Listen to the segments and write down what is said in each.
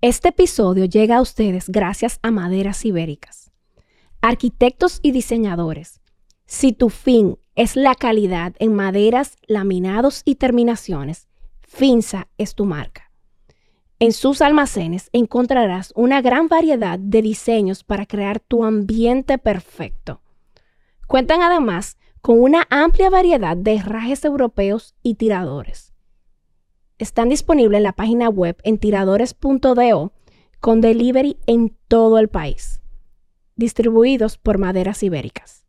Este episodio llega a ustedes gracias a Maderas Ibéricas. Arquitectos y diseñadores, si tu fin es la calidad en maderas, laminados y terminaciones, Finza es tu marca. En sus almacenes encontrarás una gran variedad de diseños para crear tu ambiente perfecto. Cuentan además con una amplia variedad de herrajes europeos y tiradores están disponibles en la página web en tiradores.do con delivery en todo el país, distribuidos por Maderas Ibéricas.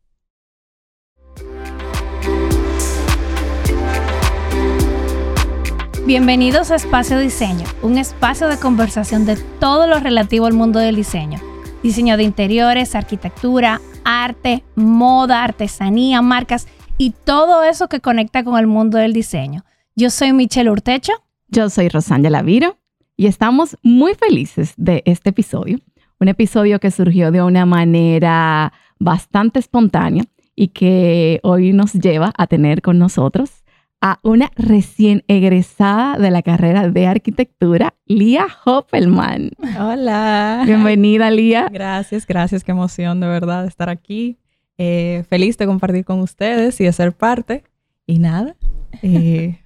Bienvenidos a Espacio Diseño, un espacio de conversación de todo lo relativo al mundo del diseño. Diseño de interiores, arquitectura, arte, moda, artesanía, marcas y todo eso que conecta con el mundo del diseño. Yo soy Michelle Urtecho. Yo soy Rosanya Laviro y estamos muy felices de este episodio. Un episodio que surgió de una manera bastante espontánea y que hoy nos lleva a tener con nosotros a una recién egresada de la carrera de arquitectura, Lía Hoppelman. Hola. Bienvenida, Lía. Gracias, gracias. Qué emoción de verdad estar aquí. Eh, feliz de compartir con ustedes y de ser parte. Y nada, eh,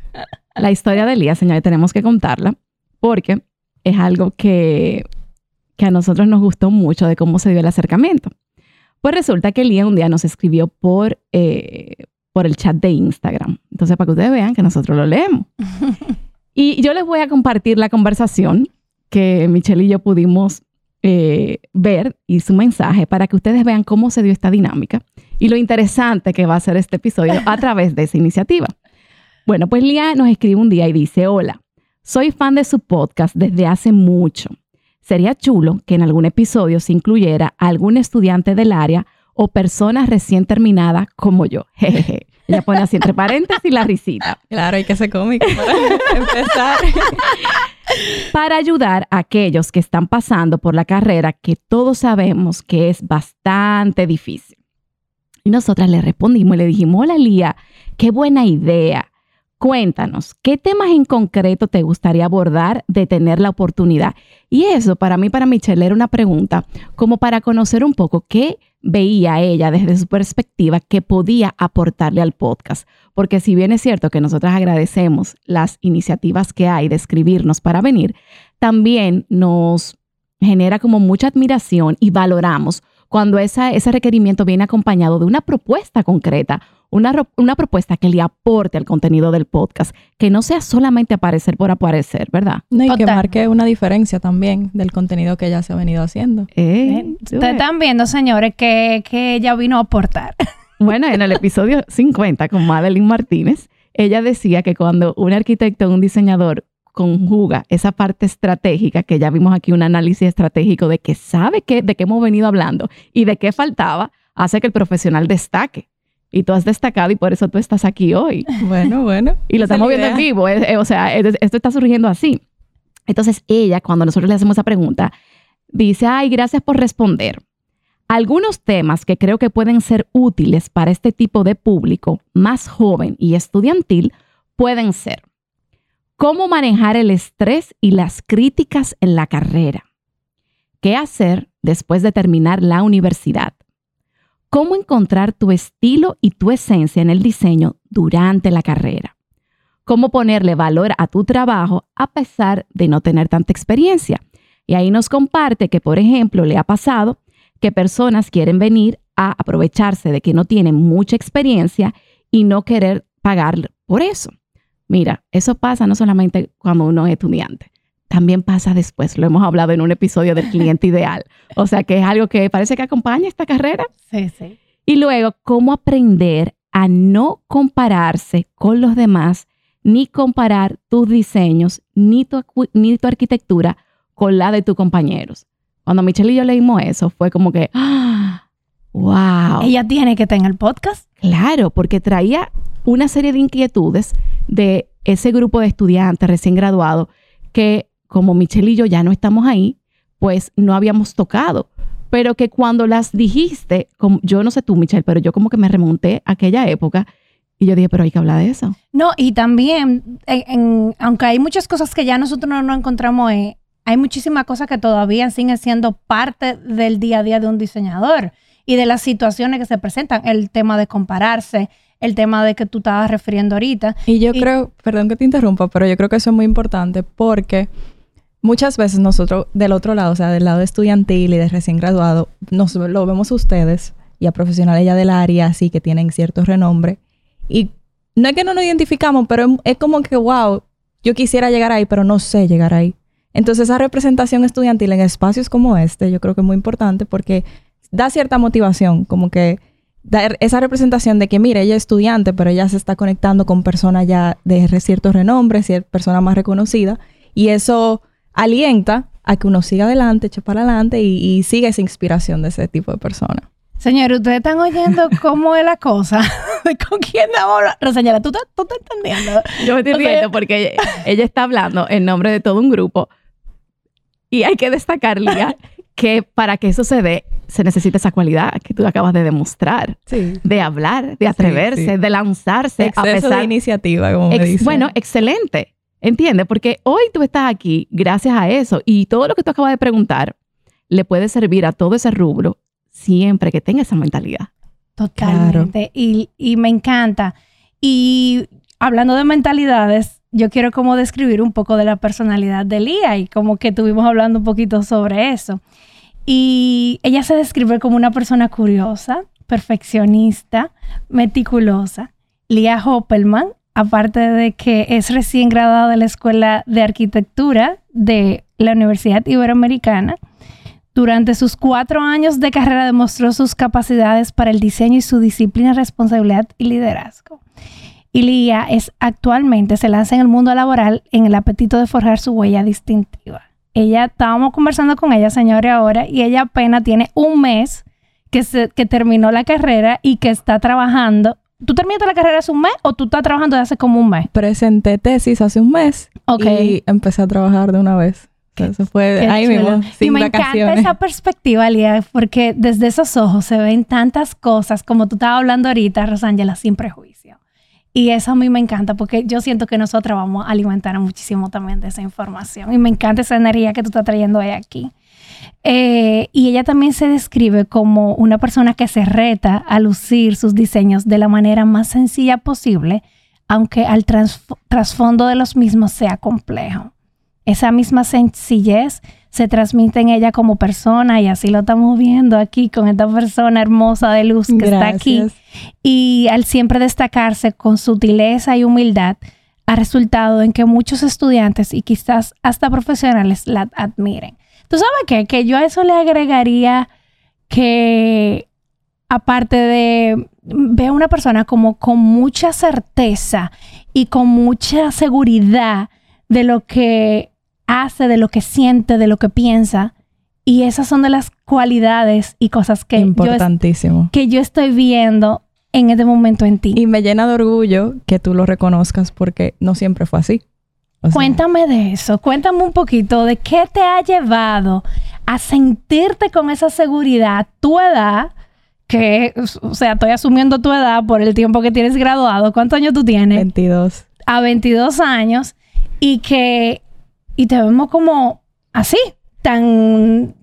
la historia de Elías, señores, tenemos que contarla porque es algo que, a nosotros nos gustó mucho de cómo se dio el acercamiento. Pues resulta que Elías un día nos escribió por, eh, por el chat de Instagram. Entonces, para que ustedes vean que nosotros lo leemos. y yo les voy a compartir la conversación que Michelle y yo pudimos eh, ver y su mensaje para que ustedes vean cómo se dio esta dinámica y lo interesante que va a ser este episodio a través de esa iniciativa. Bueno, pues Lía nos escribe un día y dice, hola, soy fan de su podcast desde hace mucho. Sería chulo que en algún episodio se incluyera algún estudiante del área o persona recién terminada como yo. Jejeje. Ella pone así entre paréntesis la risita. Claro, hay que ser cómico para empezar. para ayudar a aquellos que están pasando por la carrera que todos sabemos que es bastante difícil. Y nosotras le respondimos y le dijimos, hola Lía, qué buena idea. Cuéntanos, ¿qué temas en concreto te gustaría abordar de tener la oportunidad? Y eso para mí, para Michelle, era una pregunta como para conocer un poco qué veía ella desde su perspectiva que podía aportarle al podcast. Porque si bien es cierto que nosotras agradecemos las iniciativas que hay de escribirnos para venir, también nos genera como mucha admiración y valoramos cuando esa, ese requerimiento viene acompañado de una propuesta concreta, una, propuesta que le aporte al contenido del podcast, que no sea solamente aparecer por aparecer, ¿verdad? y que marque una diferencia también del contenido que ella se ha venido haciendo. Eh, Ustedes están viendo, señores, que, que ella vino a aportar. Bueno, en el episodio 50 con Madeline Martínez, ella decía que cuando un arquitecto o un diseñador conjuga esa parte estratégica, que ya vimos aquí un análisis estratégico de que sabe qué, de qué hemos venido hablando y de qué faltaba, hace que el profesional destaque y tú has destacado y por eso tú estás aquí hoy. Bueno, bueno. Y lo estamos viendo en vivo, o sea, esto está surgiendo así. Entonces ella, cuando nosotros le hacemos esa pregunta, dice, ay, gracias por responder. Algunos temas que creo que pueden ser útiles para este tipo de público más joven y estudiantil pueden ser cómo manejar el estrés y las críticas en la carrera, qué hacer después de terminar la universidad, cómo encontrar tu estilo y tu esencia en el diseño durante la carrera. Cómo ponerle valor a tu trabajo a pesar de no tener tanta experiencia. Y ahí nos comparte que, por ejemplo, le ha pasado que personas quieren venir a aprovecharse de que no tienen mucha experiencia y no querer pagar por eso. Mira, eso pasa no solamente cuando uno es estudiante, también pasa después. Lo hemos hablado en un episodio del cliente ideal. O sea, que es algo que parece que acompaña esta carrera. Sí, sí. Y luego, cómo aprender a no compararse con los demás, ni comparar tus diseños, ni tu, ni tu arquitectura con la de tus compañeros. Cuando Michelle y yo leímos eso, fue como que, ¡ah! ¡Wow! Ella tiene que tener el podcast. Claro, porque traía una serie de inquietudes de ese grupo de estudiantes recién graduados que como Michelle y yo ya no estamos ahí, pues no habíamos tocado. Pero que cuando las dijiste, como, yo no sé tú, Michelle, pero yo como que me remonté a aquella época y yo dije, pero hay que hablar de eso. No, y también, aunque hay muchas cosas que ya nosotros no, encontramos hay muchísimas cosas que todavía siguen siendo parte del día a día de un diseñador y de las situaciones que se presentan. El tema de compararse, el tema de que tú estabas refiriendo ahorita. Y yo creo, perdón que te interrumpa, pero yo creo que eso es muy importante porque muchas veces nosotros del otro lado, o sea, del lado estudiantil y de recién graduado, nos lo vemos a ustedes y a profesionales ya del área, así que tienen cierto renombre. Y no es que no nos identificamos, pero es como que, wow, yo quisiera llegar ahí, pero no sé llegar ahí. Entonces esa representación estudiantil en espacios como este, yo creo que es muy importante porque da cierta motivación, como que dar esa representación de que, mire, ella es estudiante, pero ella se está conectando con personas ya de cierto renombre, cierta persona más reconocida, y eso alienta a que uno siga adelante, eche para adelante y, y siga esa inspiración de ese tipo de personas. Señor, ustedes están oyendo cómo es la cosa. ¿Con quién ahora? Roseñora, ¿tú, ¿tú estás entendiendo? Yo me estoy riendo porque ella, ella, está hablando en nombre de todo un grupo. Y hay que destacar, Lía, que para que eso se dé, se necesita esa cualidad que tú acabas de demostrar. Sí. De hablar, de atreverse, Sí, sí. de lanzarse. Exceso a pesar de iniciativa, como me Ex- dicen. bueno, excelente. ¿Entiendes? Porque hoy tú estás aquí gracias a eso. Y todo lo que tú acabas de preguntar le puede servir a todo ese rubro siempre que tenga esa mentalidad. Totalmente. Y, y me encanta. Y hablando de mentalidades, yo quiero como describir un poco de la personalidad de Lía y como que estuvimos hablando un poquito sobre eso. Y ella se describe como una persona curiosa, perfeccionista, meticulosa. Lía Hoppelman, aparte de que es recién graduada de la Escuela de Arquitectura de la Universidad Iberoamericana, durante sus cuatro años de carrera demostró sus capacidades para el diseño y su disciplina, responsabilidad y liderazgo. Y Lía es actualmente se lanza en el mundo laboral en el apetito de forjar su huella distintiva. Ella, estábamos conversando con ella, señores, ahora, y ella apenas tiene un mes que, se, que terminó la carrera y que está trabajando. ¿Tú terminaste la carrera hace un mes o tú estás trabajando desde hace como un mes? Presenté tesis hace un mes Ok. y empecé a trabajar de una vez. Qué- Eso fue ahí mismo, y sin me encanta vacaciones. esa perspectiva, Lía, porque desde esos ojos se ven tantas cosas, como tú estabas hablando ahorita, Rosángela, sin prejuicio. Y eso a mí me encanta, porque yo siento que nosotras vamos a alimentar muchísimo también de esa información. Y me encanta esa energía que tú estás trayendo hoy aquí. Eh, y ella también se describe como una persona que se reta a lucir sus diseños de la manera más sencilla posible, aunque al trasf- trasfondo de los mismos sea complejo. Esa misma sencillez se transmite en ella como persona y así lo estamos viendo aquí con esta persona hermosa de luz que está aquí. Y al siempre destacarse con sutileza y humildad, ha resultado en que muchos estudiantes y quizás hasta profesionales la admiren. ¿Tú sabes qué? Que yo a eso le agregaría que aparte de veo una persona como con mucha certeza y con mucha seguridad de lo que hace, de lo que siente, de lo que piensa. Y esas son de las cualidades y cosas que yo, Importantísimo. que yo estoy viendo en este momento en ti. Y me llena de orgullo que tú lo reconozcas porque no siempre fue así. O sea, Cuéntame de eso, cuéntame un poquito de qué te ha llevado a sentirte con esa seguridad, tu edad, que, o sea, estoy asumiendo tu edad por el tiempo que tienes graduado. ¿Cuántos años tú tienes? 22. A 22 años y que, y te vemos como así, tan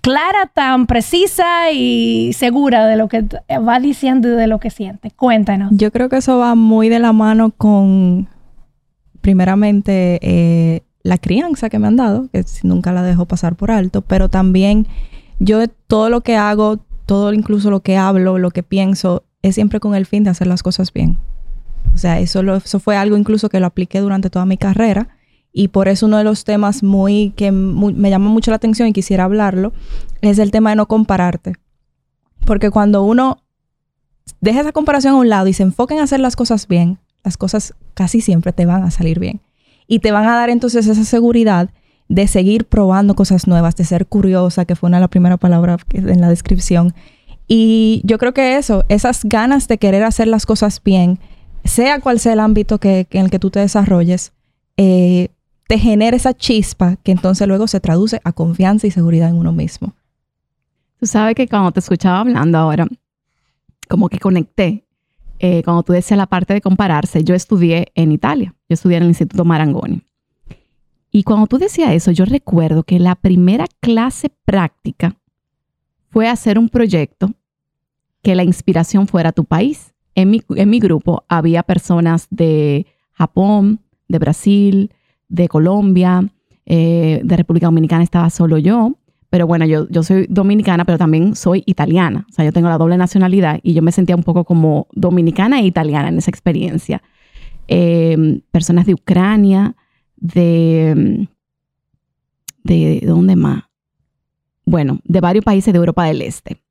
clara, tan precisa y segura de lo que va diciendo y de lo que siente. Cuéntanos. Yo creo que eso va muy de la mano con, primeramente, eh, la crianza que me han dado, que nunca la dejo pasar por alto, pero también yo todo lo que hago, todo incluso lo que hablo, lo que pienso, es siempre con el fin de hacer las cosas bien. O sea, eso, eso fue algo incluso que lo apliqué durante toda mi carrera y por eso uno de los temas muy que me llama mucho la atención y quisiera hablarlo es el tema de no compararte. Porque cuando uno deja esa comparación a un lado y se enfoca en hacer las cosas bien, las cosas casi siempre te van a salir bien. Y te van a dar entonces esa seguridad de seguir probando cosas nuevas, de ser curiosa, que fue una de las primeras palabras en la descripción. Y yo creo que eso, esas ganas de querer hacer las cosas bien, sea cual sea el ámbito que en el que tú te desarrolles, eh, te genera esa chispa que entonces luego se traduce a confianza y seguridad en uno mismo. Tú sabes que cuando te escuchaba hablando ahora, como que conecté, eh, cuando tú decías la parte de compararse, yo estudié en Italia, yo estudié en el Instituto Marangoni. Y cuando tú decías eso, yo recuerdo que la primera clase práctica fue hacer un proyecto que la inspiración fuera tu país. En mi, en mi grupo había personas de Japón, de Brasil, de Colombia, eh, de República Dominicana estaba solo yo. Pero bueno, yo, yo soy dominicana, pero también soy italiana. O sea, yo tengo la doble nacionalidad y yo me sentía un poco como dominicana e italiana en esa experiencia. Eh, personas de Ucrania, de, de, ¿de dónde más? Bueno, de varios países de Europa del Este.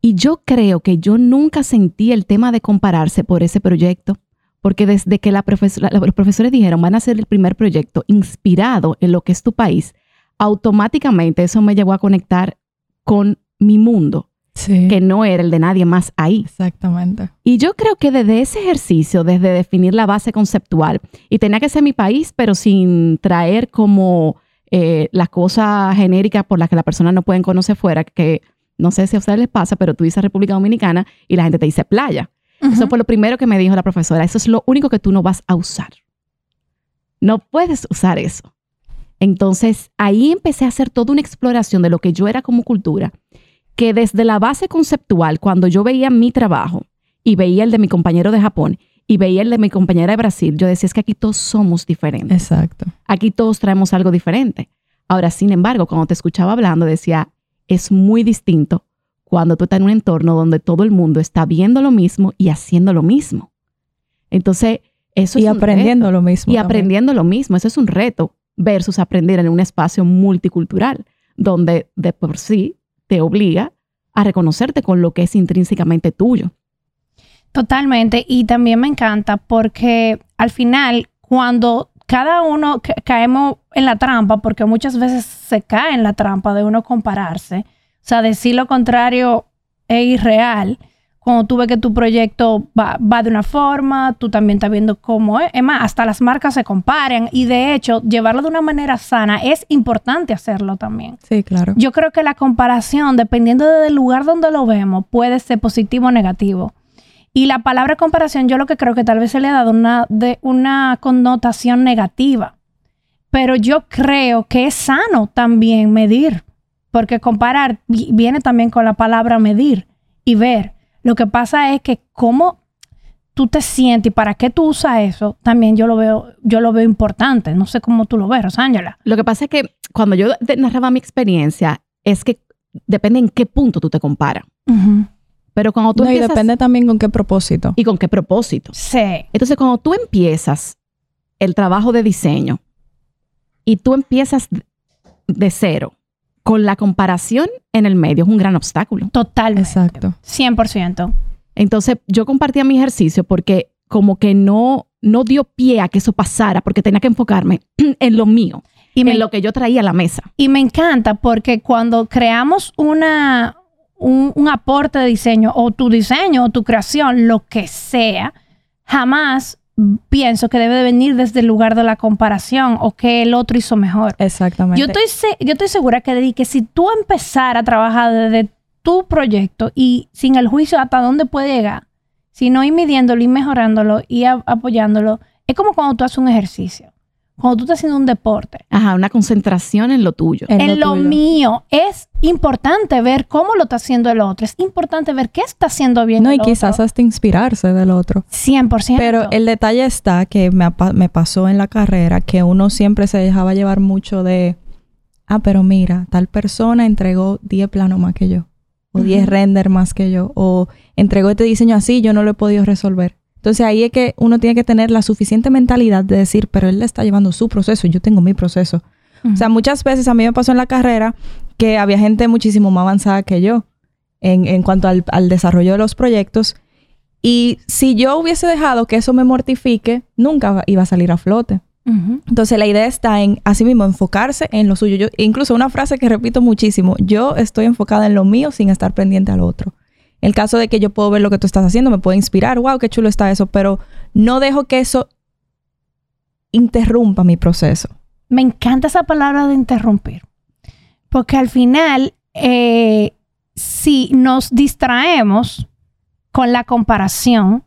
Y yo creo que yo nunca sentí el tema de compararse por ese proyecto, porque desde que la profesora- los profesores dijeron van a hacer el primer proyecto inspirado en lo que es tu país, automáticamente eso me llevó a conectar con mi mundo, Sí. que no era el de nadie más ahí. Exactamente. Y yo creo que desde ese ejercicio, desde definir la base conceptual, y tenía que ser mi país, pero sin traer como eh, las cosas genéricas por las que la persona no pueden conocer fuera, que no sé si a ustedes les pasa, pero tú dices República Dominicana y la gente te dice playa. Eso fue lo primero que me dijo la profesora. Eso es lo único que tú no vas a usar. No puedes usar eso. Entonces ahí empecé a hacer toda una exploración de lo que yo era como cultura, que desde la base conceptual, cuando yo veía mi trabajo y veía el de mi compañero de Japón y veía el de mi compañera de Brasil, yo decía, es que aquí todos somos diferentes. Exacto. Aquí todos traemos algo diferente. Ahora, sin embargo, cuando te escuchaba hablando, decía, es muy distinto cuando tú estás en un entorno donde todo el mundo está viendo lo mismo y haciendo lo mismo. Entonces, eso y es un aprendiendo reto. lo mismo. Y también. aprendiendo lo mismo. Eso es un reto versus aprender en un espacio multicultural, donde de por sí te obliga a reconocerte con lo que es intrínsecamente tuyo. Totalmente. Y también me encanta porque al final, cuando cada uno ca- caemos en la trampa, porque muchas veces se cae en la trampa de uno compararse, o sea, decir lo contrario es irreal. Cuando tú ves que tu proyecto va, va de una forma, tú también estás viendo cómo es. Es más, hasta las marcas se comparan y de hecho, llevarlo de una manera sana es importante hacerlo también. Sí, claro. Yo creo que la comparación, dependiendo del lugar donde lo vemos, puede ser positivo o negativo. Y la palabra comparación, yo lo que creo que tal vez se le ha dado una, de, una connotación negativa. Pero yo creo que es sano también medir, porque comparar vi- viene también con la palabra medir y ver. Lo que pasa es que cómo tú te sientes y para qué tú usas eso, también yo lo veo, yo lo veo importante. No sé cómo tú lo ves, Rosángela. Lo que pasa es que cuando yo narraba mi experiencia, es que depende en qué punto tú te comparas. Pero cuando tú No, y empiezas... depende también con qué propósito. y con qué propósito. Sí. Entonces, cuando tú empiezas el trabajo de diseño y tú empiezas de cero, con la comparación en el medio es un gran obstáculo. Totalmente. Exacto. 100%. Entonces, yo compartía mi ejercicio porque como que no, no dio pie a que eso pasara, porque tenía que enfocarme en lo mío, Y me, en lo que yo traía a la mesa. y me encanta porque cuando creamos una, un, un aporte de diseño o tu diseño o tu creación, lo que sea, jamás pienso que debe de venir desde el lugar de la comparación o que el otro hizo mejor. Exactamente. Yo estoy, se- yo estoy segura que, que si tú empezar a trabajar desde tu proyecto y sin el juicio hasta dónde puede llegar, sino ir midiéndolo y mejorándolo y apoyándolo, es como cuando tú haces un ejercicio, cuando tú estás haciendo un deporte. Ajá, una concentración en lo tuyo. En En, lo, tuyo. mío es importante ver cómo lo está haciendo el otro, es importante ver qué está haciendo bien No, el y quizás hasta inspirarse del otro. 100%. Pero el detalle está que me, pasó en la carrera que uno siempre se dejaba llevar mucho de, ah, pero mira, tal persona entregó 10 planos más que yo, o 10 Ujú. render más que yo, o entregó este diseño así, yo no lo he podido resolver. Entonces ahí es que uno tiene que tener la suficiente mentalidad de decir, pero él le está llevando su proceso y yo tengo mi proceso. O sea, muchas veces a mí me pasó en la carrera que había gente muchísimo más avanzada que yo en, en cuanto al, al desarrollo de los proyectos. Y si yo hubiese dejado que eso me mortifique, nunca iba a salir a flote. Entonces la idea está en, así mismo, enfocarse en lo suyo. Yo, incluso una frase que repito muchísimo, yo estoy enfocada en lo mío sin estar pendiente al otro. El caso de que yo puedo ver lo que tú estás haciendo, me puede inspirar, wow, qué chulo está eso, pero no dejo que eso interrumpa mi proceso. Me encanta esa palabra de interrumpir. Porque al final, eh, si nos distraemos con la comparación,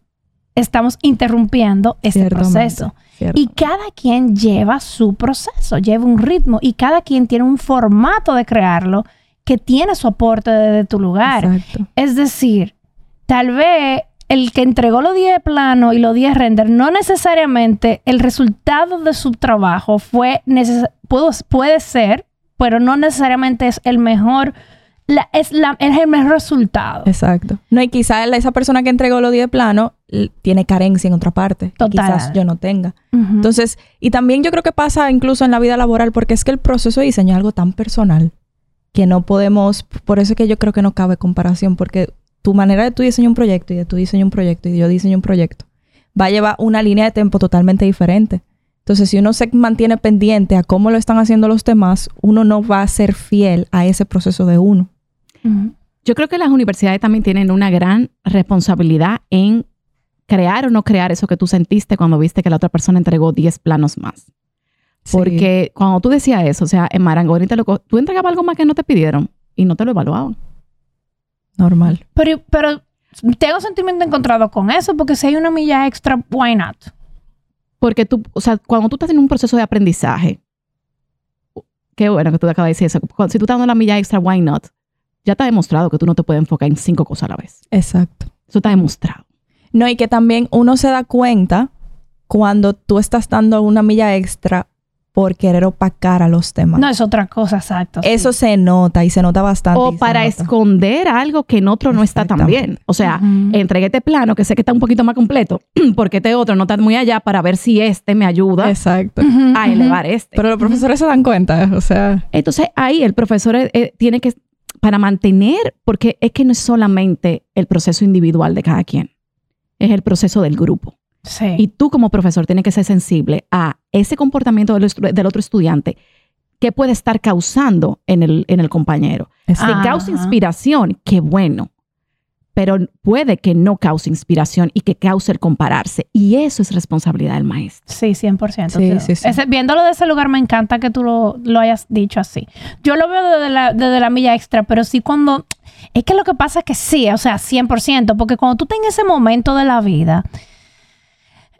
estamos interrumpiendo ese proceso. Cierto. Y cada quien lleva su proceso, lleva un ritmo y cada quien tiene un formato de crearlo que tiene su aporte desde tu lugar. Exacto. Es decir, tal vez el que entregó los 10 planos y los 10 render, no necesariamente el resultado de su trabajo fue pudo- puede ser, pero no necesariamente es el mejor, la- es, la, es el mejor resultado. Exacto. No, y quizá la- esa persona que entregó los 10 planos l- tiene carencia en otra parte. que Total. Quizás yo no tenga. Entonces, y también yo creo que pasa incluso en la vida laboral, porque es que el proceso de diseño es algo tan personal que no podemos, por eso es que yo creo que no cabe comparación, porque tu manera de tú diseñar un proyecto y de tú diseñar un proyecto y de yo diseño un proyecto va a llevar una línea de tiempo totalmente diferente. Entonces, si uno se mantiene pendiente a cómo lo están haciendo los demás, uno no va a ser fiel a ese proceso de uno. Yo creo que las universidades también tienen una gran responsabilidad en crear o no crear eso que tú sentiste cuando viste que la otra persona entregó 10 planos más. Sí. Porque cuando tú decías eso, o sea, en Marangoni te lo tú entregabas algo más que no te pidieron y no te lo evaluaban. normal. Pero, pero tengo sentimiento encontrado con eso, porque si hay una milla extra, why not? Porque tú, o sea, cuando tú estás en un proceso de aprendizaje, qué bueno que tú acabas de decir eso. Cuando- si tú estás dando la milla extra, why not? Ya está demostrado que tú no te puedes enfocar en cinco cosas a la vez. Exacto. Eso está demostrado. No, y que también uno se da cuenta cuando tú estás dando una milla extra por querer opacar a los demás. No es otra cosa, exacto. sí. Eso se nota y se nota bastante. O para esconder algo que en otro no está tan bien. O sea, Ujú. entregué este plano que sé que está un poquito más completo, porque este otro no está muy allá para ver si este me ayuda Exacto. A elevar este. Pero los profesores se dan cuenta, o sea, Entonces ahí el profesor eh, eh, tiene que, para mantener, porque es que no es solamente el proceso individual de cada quien, es el proceso del grupo. Sí. Y tú como profesor tienes que ser sensible a ese comportamiento del, otro estudiante que puede estar causando en el, en el compañero. es- Si Ah. causa inspiración, qué bueno. Pero puede que no cause inspiración y que cause el compararse. Y eso es responsabilidad del maestro. Sí, 100%. Sí, sí, sí. Ese- viéndolo de ese lugar, me encanta que tú lo, lo hayas dicho así. Yo lo veo desde la, desde la milla extra, pero sí cuando... Es que lo que pasa es que sí, o sea, 100%, porque cuando tú estás en ese momento de la vida,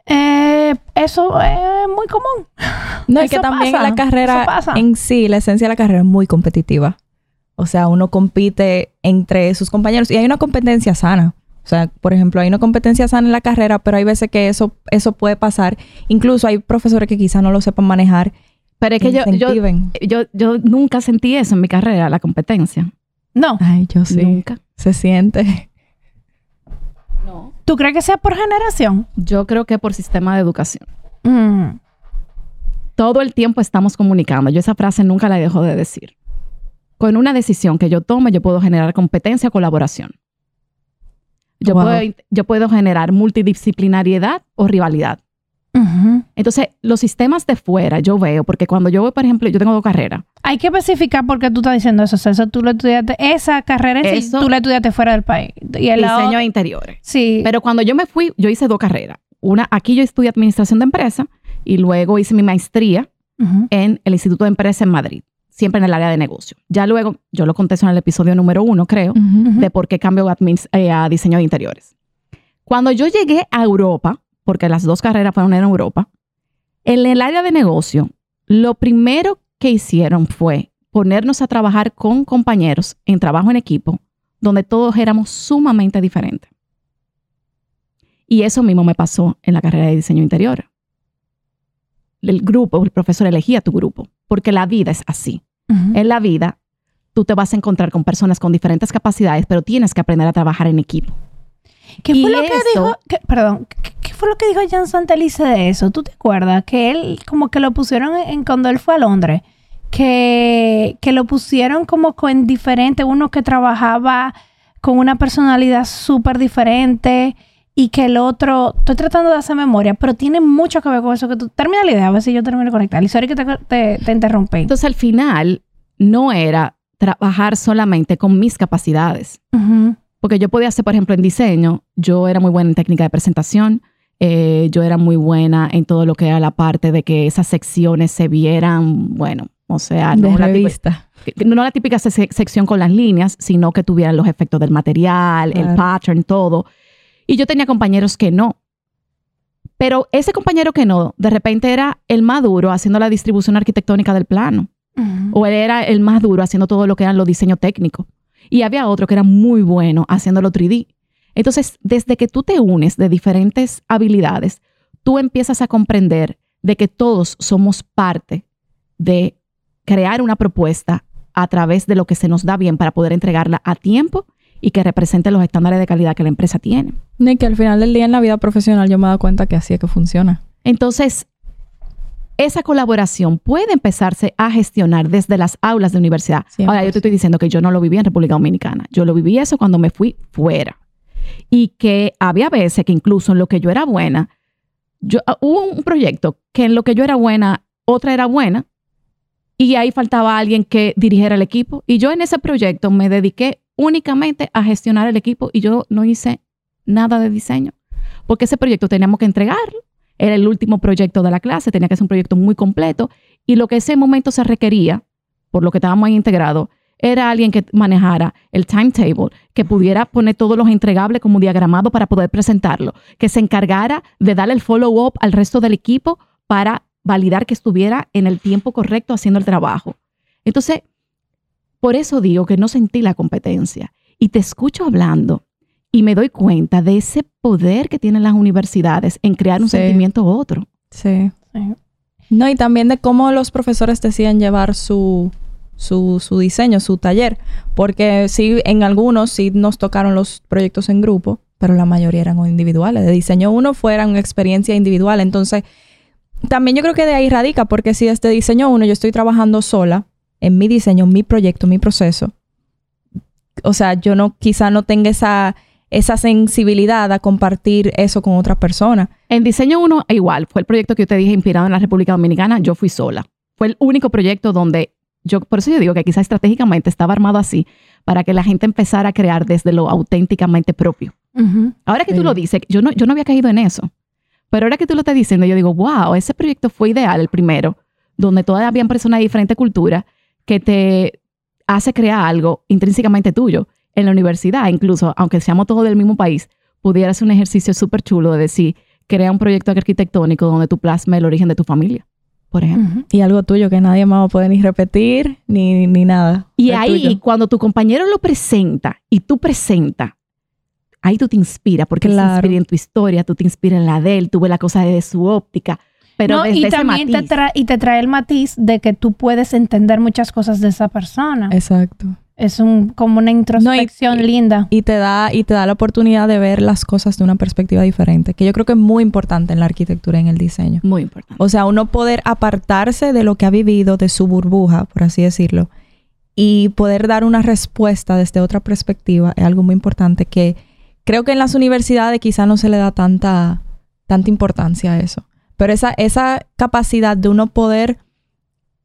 eh, eso es muy común. No, y que también pasa, la carrera en sí, la esencia de la carrera es muy competitiva. O sea, uno compite entre sus compañeros y hay una competencia sana. O sea, por ejemplo, hay una competencia sana en la carrera, pero hay veces que eso, eso puede pasar. Incluso hay profesores que quizá no lo sepan manejar. Pero es que yo, yo, yo, yo nunca sentí eso en mi carrera, la competencia. No. Ay, yo sí. Nunca. Se siente. No. ¿Tú crees que sea por generación? Yo creo que por sistema de educación. Mm. Todo el tiempo estamos comunicando. Yo esa frase nunca la dejo de decir. Con una decisión que yo tome, yo puedo generar competencia o colaboración. Yo, Wow. puedo, yo puedo generar multidisciplinariedad o rivalidad. Entonces, los sistemas de fuera, yo veo, porque cuando yo voy, por ejemplo, yo tengo dos carreras. Hay que especificar por qué tú estás diciendo eso. O sea, eso tú lo estudiaste, esa carrera en sí, tú la estudiaste fuera del país. Y el diseño de interiores. Sí. Pero cuando yo me fui, yo hice dos carreras. Una, aquí yo estudié administración de empresa y luego hice mi maestría en el Instituto de Empresa en Madrid, siempre en el área de negocio. Ya luego, yo lo contesto en el episodio número uno, creo, de por qué cambio a, eh, a diseño de interiores. Cuando yo llegué a Europa, porque las dos carreras fueron en Europa, en el área de negocio, lo primero que hicieron fue ponernos a trabajar con compañeros en trabajo en equipo, donde todos éramos sumamente diferentes. Y eso mismo me pasó en la carrera de diseño interior. El grupo, el profesor elegía tu grupo, porque la vida es así. Ujú. En la vida, tú te vas a encontrar con personas con diferentes capacidades, pero tienes que aprender a trabajar en equipo. ¿Qué y fue lo que eso- dijo? que- perdón, ¿qué, qué fue lo que dijo Jan Santelice de eso? ¿Tú te acuerdas? Que él, como que lo pusieron en, cuando él fue a Londres, que, que lo pusieron como con diferente, uno que trabajaba con una personalidad súper diferente y que el otro, estoy tratando de hacer memoria, pero tiene mucho que ver con eso que tú, termina la idea, a ver si yo termino de conectar. Y sorry que te, te, te interrumpí. Entonces, al final, no era trabajar solamente con mis capacidades. Porque yo podía hacer, por ejemplo, en diseño, yo era muy buena en técnica de presentación, eh, yo era muy buena en todo lo que era la parte de que esas secciones se vieran, bueno, o sea, de no la, típica, no la típica se- sección con las líneas, sino que tuvieran los efectos del material, el pattern, todo. Y yo tenía compañeros que no. Pero ese compañero que no, de repente era el más duro haciendo la distribución arquitectónica del plano. O él era el más duro haciendo todo lo que eran los diseños técnicos. Y había otro que era muy bueno haciéndolo 3D. Entonces, desde que tú te unes de diferentes habilidades, tú empiezas a comprender de que todos somos parte de crear una propuesta a través de lo que se nos da bien para poder entregarla a tiempo y que represente los estándares de calidad que la empresa tiene. Ni que al final del día en la vida profesional yo me he dado cuenta que así es que funciona. Entonces, esa colaboración puede empezarse a gestionar desde las aulas de universidad. Ahora, yo te estoy diciendo que yo no lo viví en República Dominicana. Yo lo viví eso cuando me fui fuera. Y que había veces que incluso en lo que yo era buena, yo, ah, hubo un proyecto que en lo que yo era buena, otra era buena, y ahí faltaba alguien que dirigiera el equipo. Y yo en ese proyecto me dediqué únicamente a gestionar el equipo y yo no hice nada de diseño, porque ese proyecto teníamos que entregarlo. Era el último proyecto de la clase, tenía que ser un proyecto muy completo y lo que ese momento se requería, por lo que estábamos ahí integrados, era alguien que manejara el timetable, que pudiera poner todos los entregables como diagramado para poder presentarlo, que se encargara de darle el follow-up al resto del equipo para validar que estuviera en el tiempo correcto haciendo el trabajo. Entonces, por eso digo que no sentí la competencia y te escucho hablando y me doy cuenta de ese poder que tienen las universidades en crear un sentimiento u otro. Sí. No, y también de cómo los profesores decían llevar su, su, su, diseño, su taller, porque sí, en algunos sí nos tocaron los proyectos en grupo, pero la mayoría eran individuales. De diseño uno fuera una experiencia individual, entonces también yo creo que de ahí radica, porque si este diseño uno yo estoy trabajando sola, en mi diseño, mi proyecto, mi proceso, o sea, yo no, quizá no tenga esa, esa sensibilidad a compartir eso con otra persona. En diseño uno, igual, fue el proyecto que yo te dije inspirado en la República Dominicana, yo fui sola. Fue el único proyecto donde yo, por eso yo digo que quizá estratégicamente estaba armado así, para que la gente empezara a crear desde lo auténticamente propio. Ahora que tú lo dices, yo no, yo no había caído en eso. Pero ahora que tú lo estás diciendo, yo digo, wow, ese proyecto fue ideal, el primero, donde todavía habían personas de diferente cultura que te hace crear algo intrínsecamente tuyo. En la universidad, incluso, aunque seamos todos del mismo país, pudiera ser un ejercicio súper chulo de decir, crea un proyecto arquitectónico donde tú plasmes el origen de tu familia, por ejemplo. Y algo tuyo que nadie más va a poder ni repetir ni, ni nada. Y ahí, cuando tu compañero lo presenta y tú presentas, ahí tú te inspiras, porque claro. te inspira en tu historia, tú te inspiras en la de él, tú ves la cosa desde su óptica. Pero y también te trae, y te trae el matiz de que tú puedes entender muchas cosas de esa persona. Exacto. Es un, como una introspección linda. Y te, da, y te da la oportunidad de ver las cosas de una perspectiva diferente, que yo creo que es muy importante en la arquitectura y en el diseño. Muy importante. O sea, uno poder apartarse de lo que ha vivido, de su burbuja, por así decirlo, y poder dar una respuesta desde otra perspectiva es algo muy importante que creo que en las universidades quizá no se le da tanta, tanta importancia a eso. Pero esa, esa capacidad de uno poder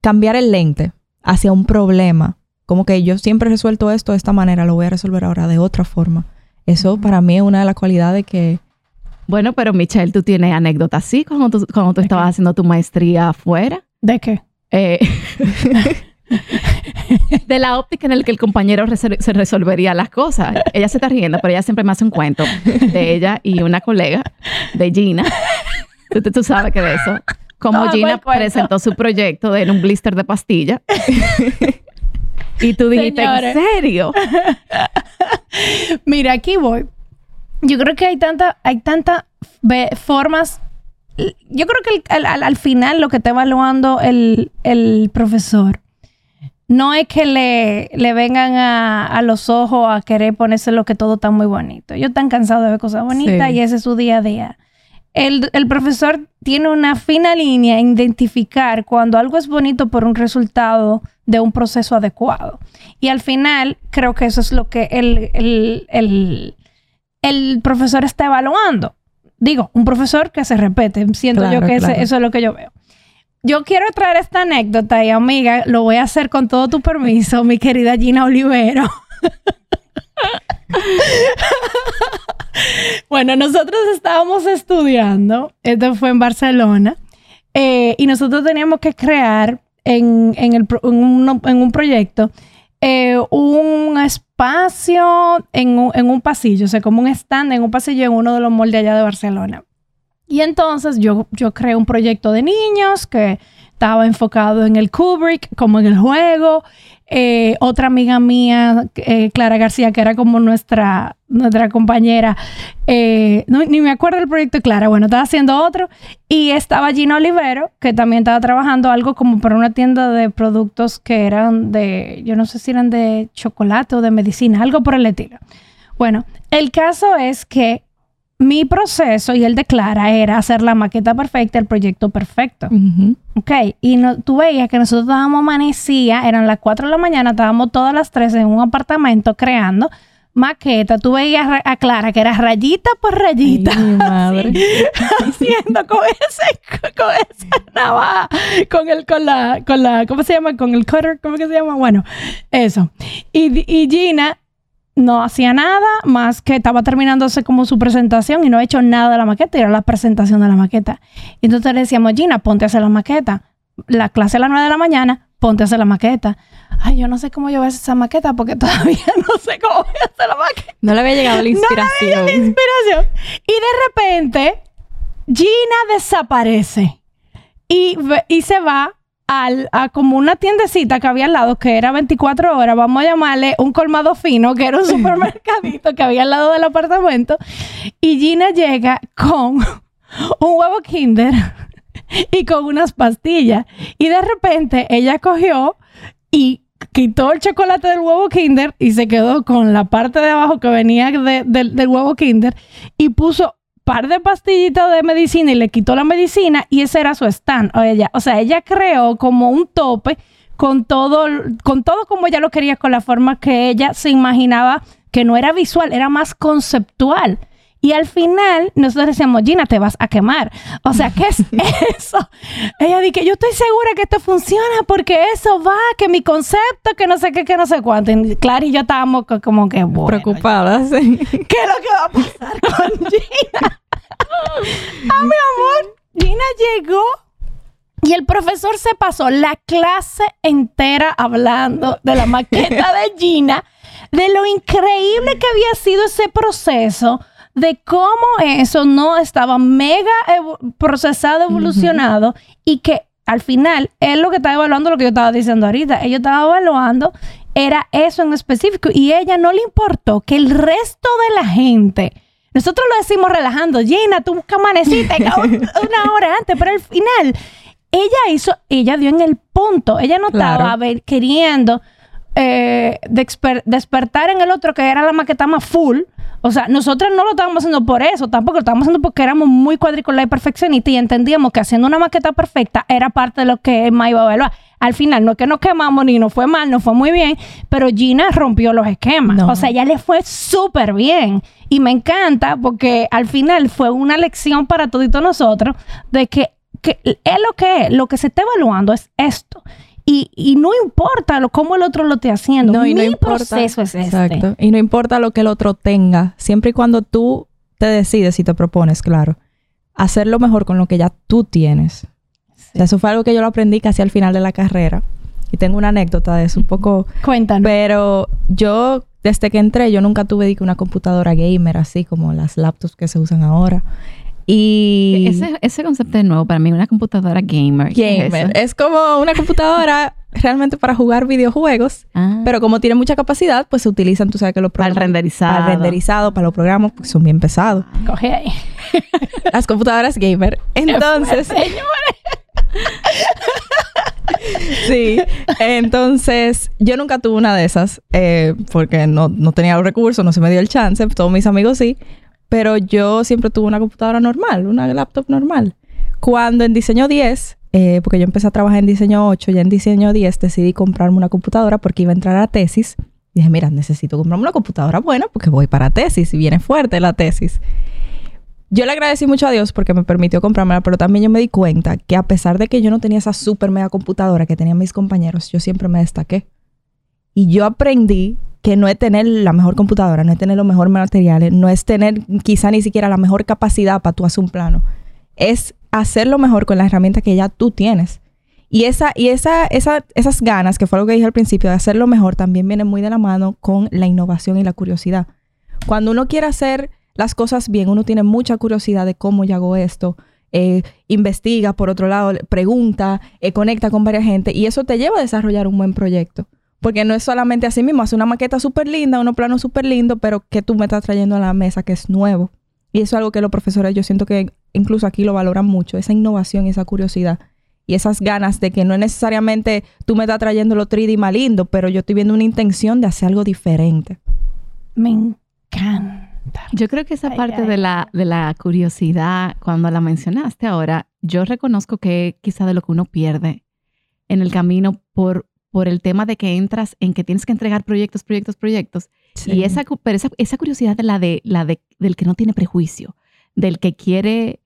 cambiar el lente hacia un problema, como que yo siempre he resuelto esto de esta manera, lo voy a resolver ahora de otra forma. Eso para mí es una de las cualidades que... Bueno, pero Michelle, tú tienes anécdotas así cuando tú, cuando tú estabas haciendo tu maestría afuera. ¿De qué? Eh, de la óptica en la que el compañero se resolvería las cosas. Ella se está riendo, pero ella siempre me hace un cuento de ella y una colega, de Gina, Tú, sabes que de eso. Como Gina presentó su proyecto de un blister de pastilla. y tú dijiste, ¿en serio? Mira, aquí voy. Yo creo que hay tanta, hay tantas formas. Yo creo que al, final lo que está evaluando el, el profesor no es que le, le vengan a, a, los ojos a querer ponerse lo que todo está muy bonito. Ellos están cansados de ver cosas bonitas y ese es su día a día el, profesor tiene una fina línea en identificar cuando algo es bonito por un resultado de un proceso adecuado. Y al final, creo que eso es lo que el, el, profesor está evaluando. Digo, un profesor que se repete. Siento yo que eso es lo que yo veo. Yo quiero traer esta anécdota y amiga, lo voy a hacer con todo tu permiso, mi querida Gina Olivero. bueno, nosotros estábamos estudiando, esto fue en Barcelona, eh, y nosotros teníamos que crear en, un, proyecto eh, un espacio en un, pasillo, o sea, como un stand en un pasillo en uno de los moldes allá de Barcelona. Y entonces yo, yo creé un proyecto de niños que estaba enfocado en el Kubrick, como en el juego. Eh, otra amiga mía, eh, Clara García, que era como nuestra, nuestra compañera, eh, ni me acuerdo del proyecto de Clara, bueno, estaba haciendo otro. Y estaba Gina Olivero, que también estaba trabajando algo como para una tienda de productos que eran de, yo no sé si eran de chocolate o de medicina, algo por el estilo. Bueno, el caso es que mi proceso y el de Clara era hacer la maqueta perfecta, el proyecto perfecto. Ujú. Ok, y no, tú veías que nosotros estábamos amanecía, eran las 4 de la mañana, estábamos todas las 3 en un apartamento creando maqueta. Tú veías a, Clara que era rayita por rayita. Ay, madre. haciendo con ese, con esa navaja, con el, con la, con la, ¿cómo se llama? Con el cutter, ¿cómo que se llama? Bueno, eso. Y, y Gina no hacía nada más que estaba terminándose como su presentación y no ha hecho nada de la maqueta, y era la presentación de la maqueta. Y entonces le decíamos, Gina, ponte a hacer la maqueta. La clase a las 9 de la mañana, ponte a hacer la maqueta. Ay, yo no sé cómo yo voy a hacer esa maqueta porque todavía no sé cómo voy a hacer la maqueta No le había llegado la inspiración. la inspiración. Y de repente, Gina desaparece y, y se va al, a como una tiendecita que había al lado, que era 24 horas, vamos a llamarle un colmado fino, que era un supermercadito que había al lado del apartamento. Y Gina llega con un huevo Kinder y con unas pastillas. Y de repente ella cogió y quitó el chocolate del huevo Kinder y se quedó con la parte de abajo que venía de- del- del huevo Kinder y puso par de pastillitas de medicina y le quitó la medicina y ese era su stand. O, ella, o sea, ella creó como un tope con todo, con todo como ella lo quería, con la forma que ella se imaginaba que no era visual, era más conceptual. Y al final nosotros decíamos, Gina, te vas a quemar. O sea, ¿qué es eso? Ella dice, yo estoy segura que esto funciona porque eso va, que mi concepto, que no sé qué, que no sé cuánto. Y Clara y yo estábamos co- como que, bueno, Preocupada, sí. ¿Qué es lo que va a pasar con Gina? ah, mi amor, Gina llegó y el profesor se pasó la clase entera hablando de la maqueta de Gina, de lo increíble que había sido ese proceso, de cómo eso no estaba mega evo- procesado, evolucionado y que al final él lo que estaba evaluando lo que yo estaba diciendo ahorita, ella estaba evaluando era eso en específico y ella no le importó que el resto de la gente nosotros lo decimos relajando, Gina, tú busca amanecita una hora antes, pero al final ella hizo, ella dio en el punto, ella no Claro. estaba ver- queriendo eh, desper- despertar en el otro que era la maqueta más full. O sea, nosotros no lo estábamos haciendo por eso, tampoco lo estábamos haciendo porque éramos muy cuadricular y perfeccionistas y entendíamos que haciendo una maqueta perfecta era parte de lo que Emma iba a evaluar. Al final, no es que nos quemamos ni nos fue mal, nos fue muy bien, pero Gina rompió los esquemas. No. O sea, ella le fue súper bien. Y me encanta porque al final fue una lección para toditos nosotros de que, que es lo que es, lo que se está evaluando es esto. Y, y no importa lo, cómo el otro lo esté haciendo. No, y no Mi importa. proceso es este. Exacto. Y no importa lo que el otro tenga, siempre y cuando tú te decides y te propones, claro, hacerlo mejor con lo que ya tú tienes. O sea, eso fue algo que yo lo aprendí casi al final de la carrera. Y tengo una anécdota de eso, un poco... Cuéntanos. Pero yo, desde que entré, yo nunca tuve una computadora gamer así como las laptops que se usan ahora. Y... Ese, ese concepto es nuevo para mí, una computadora gamer. ¿Qué es gamer. eso? Es como una computadora realmente para jugar videojuegos. Ah, Pero como tiene mucha capacidad, pues se utilizan, tú sabes que los para el programas... renderizado. Para el renderizado, para los programas, porque son bien pesados. Coge ahí. Las computadoras gamer. Entonces... sí. Entonces, yo nunca tuve una de esas eh, porque no, no tenía los recursos, no se me dio el chance. Todos mis amigos sí. Pero yo siempre tuve una computadora normal, una laptop normal. Cuando en diseño 10, eh, porque yo empecé a trabajar en diseño 8, ya en diseño 10 decidí comprarme una computadora porque iba a entrar a tesis. Dije, mira, necesito comprarme una computadora buena porque voy para tesis y viene fuerte la tesis. Yo le agradecí mucho a Dios porque me permitió comprármela, pero también yo me di cuenta que a pesar de que yo no tenía esa super mega computadora que tenían mis compañeros, yo siempre me destaqué. Y yo aprendí que no es tener la mejor computadora, no es tener los mejores materiales, no es tener quizá ni siquiera la mejor capacidad para tú hacer un plano. Es hacerlo mejor con la herramienta que ya tú tienes. Y, esa, y esa, esa, esas ganas, que fue algo que dije al principio, de hacerlo mejor, también viene muy de la mano con la innovación y la curiosidad. Cuando uno quiere hacer las cosas bien, uno tiene mucha curiosidad de cómo yo hago esto, eh, investiga, por otro lado, pregunta, eh, conecta con varias gente y eso te lleva a desarrollar un buen proyecto. Porque no es solamente así mismo, hace una maqueta súper linda, unos planos súper lindos, pero que tú me estás trayendo a la mesa que es nuevo. Y eso es algo que los profesores, yo siento que incluso aquí lo valoran mucho, esa innovación y esa curiosidad. Y esas ganas de que no es necesariamente tú me estás trayendo lo 3D más lindo, pero yo estoy viendo una intención de hacer algo diferente. Me encanta. Yo creo que esa Ay, parte ay, de, la, de la curiosidad, cuando la mencionaste ahora, yo reconozco que quizá de lo que uno pierde en el camino por, por el tema de que entras en que tienes que entregar proyectos, proyectos, proyectos. Y esa, pero esa, esa curiosidad de la de, la de, del que no tiene prejuicio, del que quiere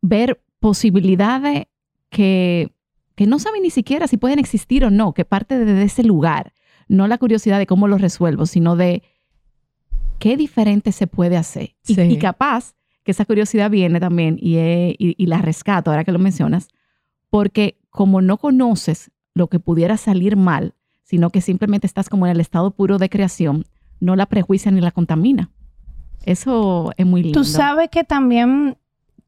ver posibilidades que, que no sabe ni siquiera si pueden existir o no, que parte de, de ese lugar. No la curiosidad de cómo lo resuelvo, sino de qué diferente se puede hacer. Y, Sí. y capaz que esa curiosidad viene también y, eh, y- y la rescato ahora que lo mencionas, porque como no conoces lo que pudiera salir mal, sino que simplemente estás como en el estado puro de creación, no la prejuicia ni la contamina. Eso es muy lindo. Tú sabes que también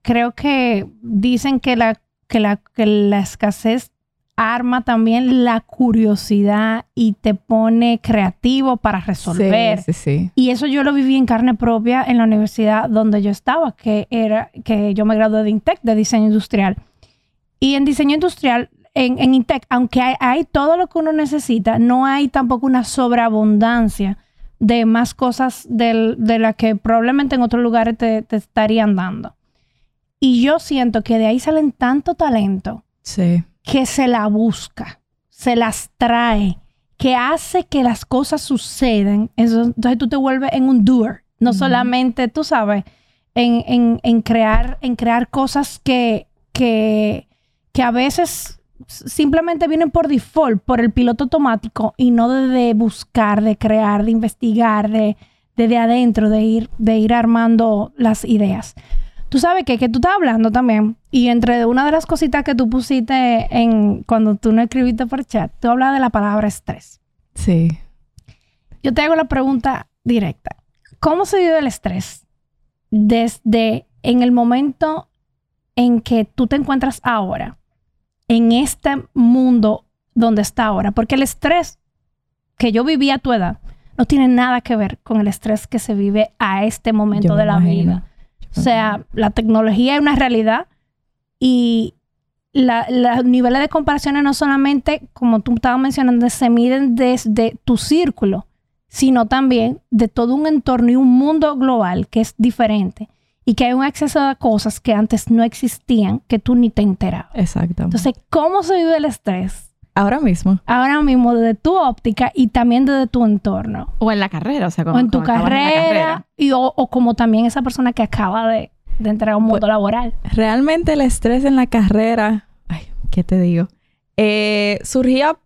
creo que dicen que la, que la, que la escasez arma también la curiosidad y te pone creativo para resolver. Sí, sí, sí. Y eso yo lo viví en carne propia en la universidad donde yo estaba, que era que yo me gradué de INTEC, de diseño industrial. Y en diseño industrial, en, en INTEC, aunque hay, hay todo lo que uno necesita, no hay tampoco una sobreabundancia de más cosas del- de las que probablemente en otros lugares te, te estarían dando. Y yo siento que de ahí salen tanto talento Sí. que se la busca, se las trae, que hace que las cosas sucedan. Entonces tú te vuelves en un doer, no solamente, tú sabes, en, en- en crear, en crear cosas que, que, que a veces simplemente vienen por default, por el piloto automático y no de, de buscar, de crear, de investigar, de, de, de adentro, de ir, de ir armando las ideas. Tú sabes que, que tú estás hablando también, y entre una de las cositas que tú pusiste en cuando tú no escribiste por chat, tú hablas de la palabra estrés. Sí. Yo te hago la pregunta directa. ¿Cómo se vive el estrés desde en el momento en que tú te encuentras ahora, en este mundo donde está ahora? Porque el estrés que yo viví a tu edad no tiene nada que ver con el estrés que se vive a este momento Yo de la imagino. vida. O sea, la tecnología es una realidad y la- los niveles de comparaciones no solamente, como tú estabas mencionando, se miden desde tu círculo, sino también de todo un entorno y un mundo global que es diferente y que hay un acceso a cosas que antes no existían, que tú ni te enterabas. Exactamente. Entonces, ¿cómo se vive el estrés? ahora mismo. Ahora mismo desde tu óptica y también desde tu entorno. o en la carrera, o sea, O cuando, en tu en carrera, y, o, o como también esa persona que acaba de, de entrar a un mundo Pues- laboral. Realmente el estrés en la carrera, ay, ¿qué te digo? Eh, surgía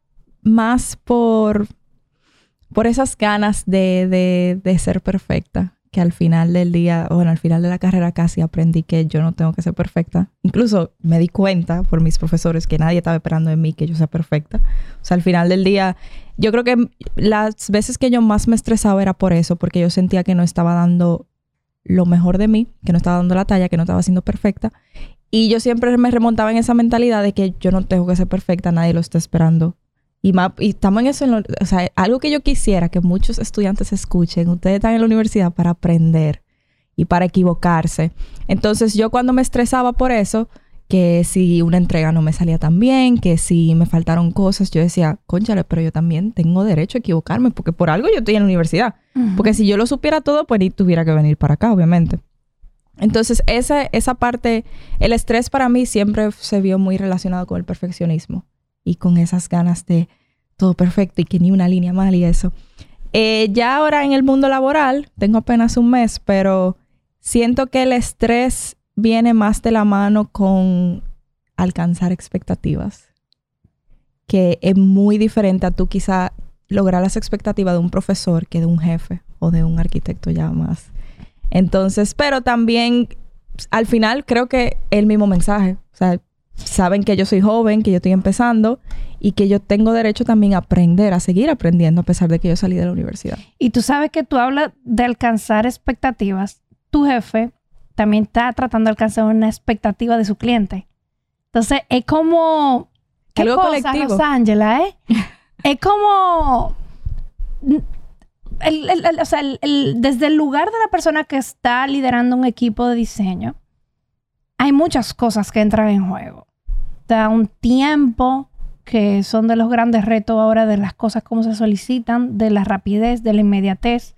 más por, por esas ganas de, de, de ser perfecta, que al final del día, bueno, al final de la carrera casi aprendí que yo no tengo que ser perfecta. Incluso me di cuenta por mis profesores que nadie estaba esperando de mí que yo sea perfecta. O sea, al final del día, yo creo que las veces que yo más me estresaba era por eso, porque yo sentía que no estaba dando lo mejor de mí, que no estaba dando la talla, que no estaba siendo perfecta. Y yo siempre me remontaba en esa mentalidad de que yo no tengo que ser perfecta, nadie lo está esperando. Y, más, y estamos en eso, en lo- o sea, algo que yo quisiera que muchos estudiantes escuchen, ustedes están en la universidad para aprender y para equivocarse. Entonces yo cuando me estresaba por eso, que si una entrega no me salía tan bien, que si me faltaron cosas, yo decía, conchale, pero yo también tengo derecho a equivocarme, porque por algo yo estoy en la universidad. Porque si yo lo supiera todo, pues ni tuviera que venir para acá, obviamente. Entonces, esa, esa parte, el estrés para mí siempre se vio muy relacionado con el perfeccionismo y con esas ganas de todo perfecto y que ni una línea mal y eso. Eh, ya ahora en el mundo laboral, tengo apenas un mes, pero siento que el estrés viene más de la mano con alcanzar expectativas, que es muy diferente a tú quizá lograr las expectativas de un profesor que de un jefe o de un arquitecto ya más. Entonces, pero también al final creo que el mismo mensaje. O sea, saben que yo soy joven, que yo estoy empezando y que yo tengo derecho también a aprender, a seguir aprendiendo a pesar de que yo salí de la universidad. Y tú sabes que tú hablas de alcanzar expectativas, tu jefe también está tratando de alcanzar una expectativa de su cliente. Entonces, es como... ¿Qué Algo cosa, colectivo. Rosángela, eh? es como... el- el- el- o sea, el- el- desde el lugar de la persona que está liderando un equipo de diseño, hay muchas cosas que entran en juego. Un tiempo que son de los grandes retos ahora de las cosas como se solicitan, de la rapidez, de la inmediatez,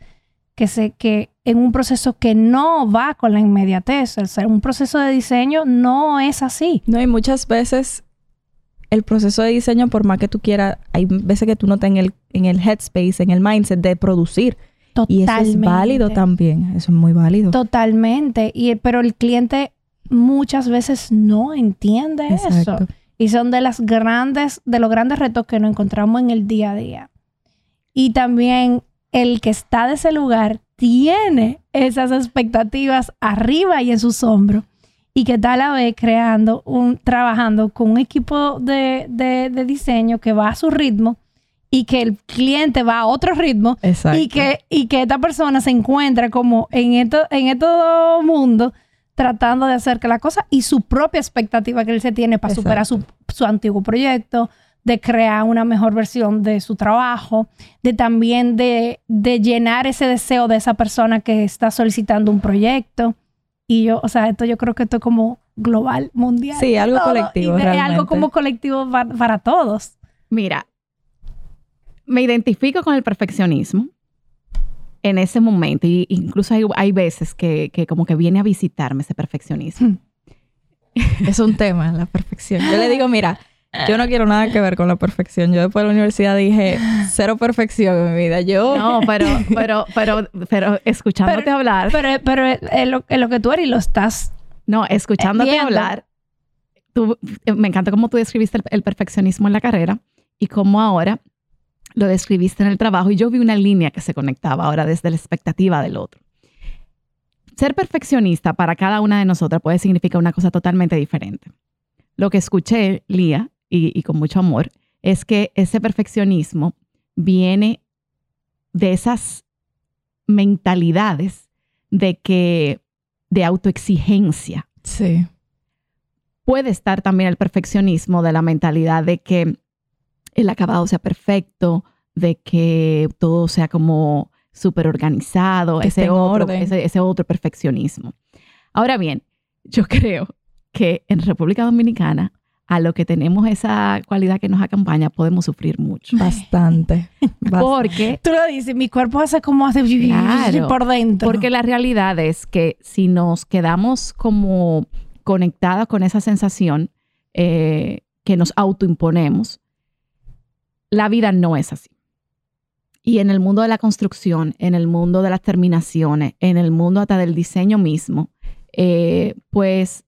que se que en un proceso que no va con la inmediatez, o sea, un proceso de diseño no es así. No, y muchas veces el proceso de diseño, por más que tú quieras, hay veces que tú no estás en el, en el headspace, en el mindset de producir. Y eso es válido también. Eso es muy válido. Totalmente. Y, pero el cliente muchas veces no entiende eso. Y son de las grandes, de los grandes retos que nos encontramos en el día a día. Y también el que está de ese lugar tiene esas expectativas arriba y en sus hombros. Y que está a la vez creando un, trabajando con un equipo de, de- de diseño que va a su ritmo y que el cliente va a otro ritmo Exacto. y que, y que esta persona se encuentra como en esto, en estos mundo tratando de hacer que la cosa y su propia expectativa que él se tiene para superar su, su antiguo proyecto, de crear una mejor versión de su trabajo, de también de, de llenar ese deseo de esa persona que está solicitando un proyecto. Y yo, o sea, esto yo creo que esto es como global, mundial. Sí, algo todo, colectivo, y de- algo como colectivo pa- para todos. Mira, me identifico con el perfeccionismo en ese momento. Y incluso hay, hay veces que, que como que viene a visitarme ese perfeccionismo. Es un tema, la perfección. Yo le digo, mira, yo no quiero nada que ver con la perfección. Yo después de la universidad dije, cero perfección en mi vida. Yo... No, pero, pero, pero, pero escuchándote Pero- hablar, Pero, pero es, es lo, es lo que tú eres y lo estás no, escuchándote viendo. hablar, tú, eh, me encanta cómo tú describiste el, el perfeccionismo en la carrera y cómo ahora lo describiste en el trabajo. Y yo vi una línea que se conectaba ahora desde la expectativa del otro. Ser perfeccionista para cada una de nosotras puede significar una cosa totalmente diferente. Lo que escuché, Lía, y, y con mucho amor, es que ese perfeccionismo viene de esas mentalidades de que de autoexigencia. Sí. Puede estar también el perfeccionismo de la mentalidad de que el acabado sea perfecto, de que todo sea como súper organizado, ese otro, ese, ese otro perfeccionismo. Ahora bien, yo creo que en República Dominicana, a lo que tenemos esa cualidad que nos acompaña, podemos sufrir mucho. Bastante. Bastante. Porque Tú lo dices, mi cuerpo hace como hace Claro, por dentro. Porque la realidad es que si nos quedamos como conectadas con esa sensación eh, que nos autoimponemos, la vida no es así. Y en el mundo de la construcción, en el mundo de las terminaciones, en el mundo hasta del diseño mismo, eh, pues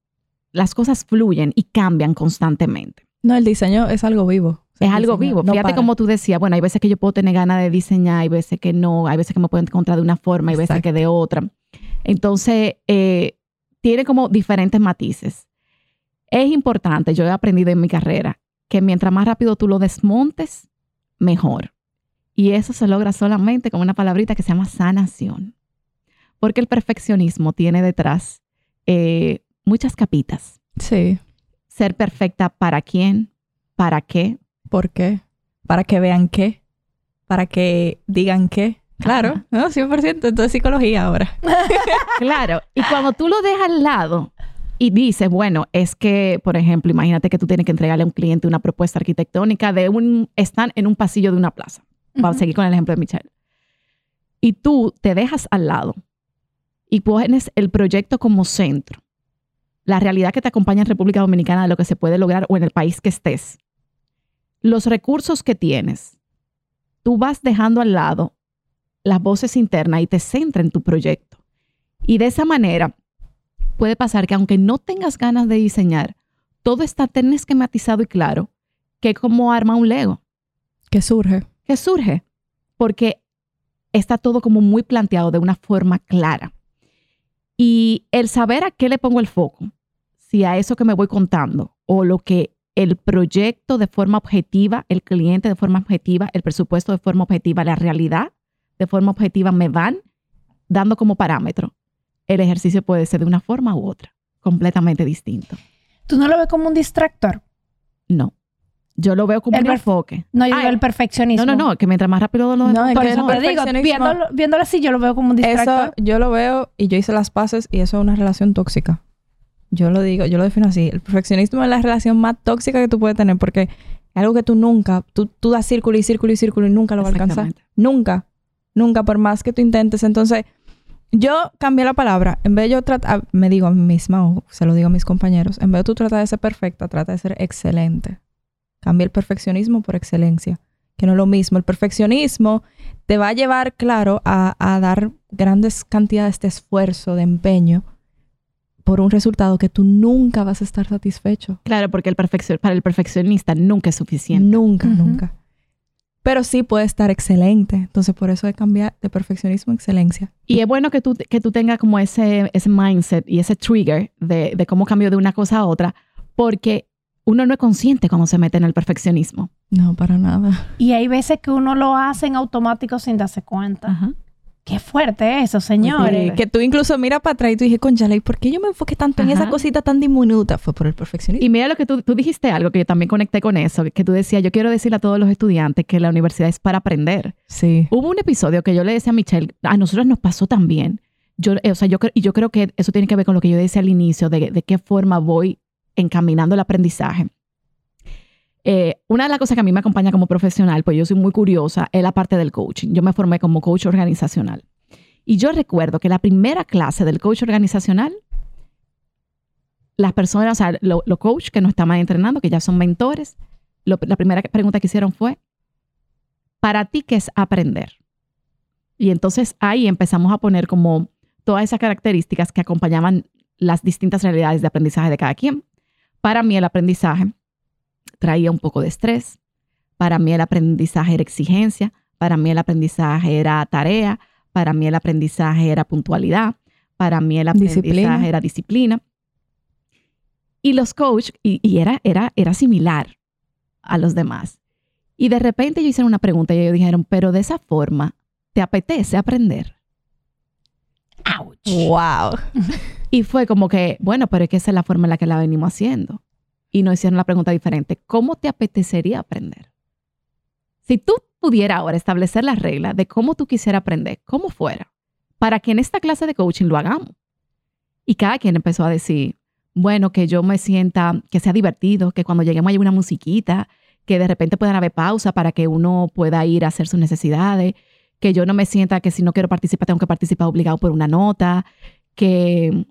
las cosas fluyen y cambian constantemente. No, el diseño es algo vivo. Es algo vivo. no Fíjate para. como tú decías, bueno, hay veces que yo puedo tener ganas de diseñar, hay veces que no, hay veces que me puedo encontrar de una forma, hay veces que Exacto. de otra. Entonces, eh, tiene como diferentes matices. Es importante, yo he aprendido en mi carrera, que mientras más rápido tú lo desmontes, mejor. Y eso se logra solamente con una palabrita que se llama sanación. Porque el perfeccionismo tiene detrás eh, muchas capitas. Sí. Ser perfecta para quién, para qué, ¿Por qué? Para que vean qué. Para que digan qué. Claro, no, 100%. Entonces psicología ahora. Claro, y cuando tú lo dejas al lado y dices, bueno, es que, por ejemplo, imagínate que tú tienes que entregarle a un cliente una propuesta arquitectónica de un stand en un pasillo de una plaza. Vamos a seguir con el ejemplo de Michelle. Y tú te dejas al lado y pones el proyecto como centro. La realidad que te acompaña en República Dominicana de lo que se puede lograr o en el país que estés. Los recursos que tienes, tú vas dejando al lado las voces internas y te centra en tu proyecto. Y de esa manera puede pasar que aunque no tengas ganas de diseñar, todo está tan esquematizado y claro que como arma un Lego. ¿Qué surge? ¿Qué surge? Porque está todo como muy planteado de una forma clara. Y el saber a qué le pongo el foco, si a eso que me voy contando o lo que el proyecto de forma objetiva, el cliente de forma objetiva, el presupuesto de forma objetiva, la realidad de forma objetiva me van dando como parámetro. El ejercicio puede ser de una forma u otra, completamente distinto. ¿Tú no lo ves como un distractor? No. Yo lo veo como El un enfoque. No, yo Ah, digo el perfeccionismo. No, no, no, que mientras más rápido lo No, es Por que eso te digo, viéndolo, viéndolo así, yo lo veo como un distractor. Eso yo lo veo y yo hice las paces y eso es una relación tóxica. Yo lo digo, yo lo defino así. El perfeccionismo es la relación más tóxica que tú puedes tener porque es algo que tú nunca, tú, tú das círculo y círculo y círculo y nunca lo vas a alcanzar. Nunca. Nunca, por más que tú intentes. Entonces, yo cambié la palabra. En vez de yo tratar, me digo a mí misma o se lo digo a mis compañeros, en vez de tú tratar de ser perfecta, trata de ser excelente. Cambia el perfeccionismo por excelencia, que no es lo mismo. El perfeccionismo te va a llevar, claro, a, a dar grandes cantidades de esfuerzo, de empeño, por un resultado que tú nunca vas a estar satisfecho. Claro, porque el para el perfeccionista nunca es suficiente. Nunca, nunca. Pero sí puede estar excelente. Entonces, por eso hay que cambiar de perfeccionismo a excelencia. Y es bueno que tú, que tú tengas como ese, ese mindset y ese trigger de, de cómo cambio de una cosa a otra, porque uno no es consciente cuando se mete en el perfeccionismo. No, para nada. Y hay veces que uno lo hace en automático sin darse cuenta. Ajá. Qué fuerte eso, señores. Sí, que tú incluso miras para atrás y tú dices, conchale, ¿y por qué yo me enfoqué tanto en Ajá. esa cosita tan diminuta? Fue por el perfeccionismo. Y mira lo que tú, tú dijiste algo que yo también conecté con eso, que tú decías, yo quiero decirle a todos los estudiantes que la universidad es para aprender. sí. Hubo un episodio que yo le decía a Michelle, a nosotros nos pasó también. Yo, eh, o sea, yo, y yo creo que eso tiene que ver con lo que yo decía al inicio, de, de qué forma voy encaminando el aprendizaje. Eh, una de las cosas que a mí me acompaña como profesional, pues yo soy muy curiosa, es la parte del coaching. Yo me formé como coach organizacional. Y yo recuerdo que la primera clase del coach organizacional, las personas, o sea, lo- los coaches que nos estaban entrenando, que ya son mentores, lo- la primera pregunta que hicieron fue, ¿para ti qué es aprender? Y entonces ahí empezamos a poner como todas esas características que acompañaban las distintas realidades de aprendizaje de cada quien. Para mí el aprendizaje traía un poco de estrés, para mí el aprendizaje era exigencia, para mí el aprendizaje era tarea, para mí el aprendizaje era puntualidad, para mí el aprendizaje Disciplina. era disciplina. Y los coaches, y, y era, era, era similar a los demás. Y de repente yo hice una pregunta y ellos dijeron, pero de esa forma, ¿te apetece aprender? Ouch. Wow. Y fue como que, bueno, pero es que esa es la forma en la que la venimos haciendo. Y nos hicieron la pregunta diferente. ¿Cómo te apetecería aprender? Si tú pudieras ahora establecer la regla de cómo tú quisieras aprender, cómo fuera, para que en esta clase de coaching lo hagamos. Y cada quien empezó a decir, bueno, que yo me sienta, que sea divertido, que cuando lleguemos haya una musiquita, que de repente puedan haber pausa para que uno pueda ir a hacer sus necesidades, que yo no me sienta que si no quiero participar tengo que participar obligado por una nota, que,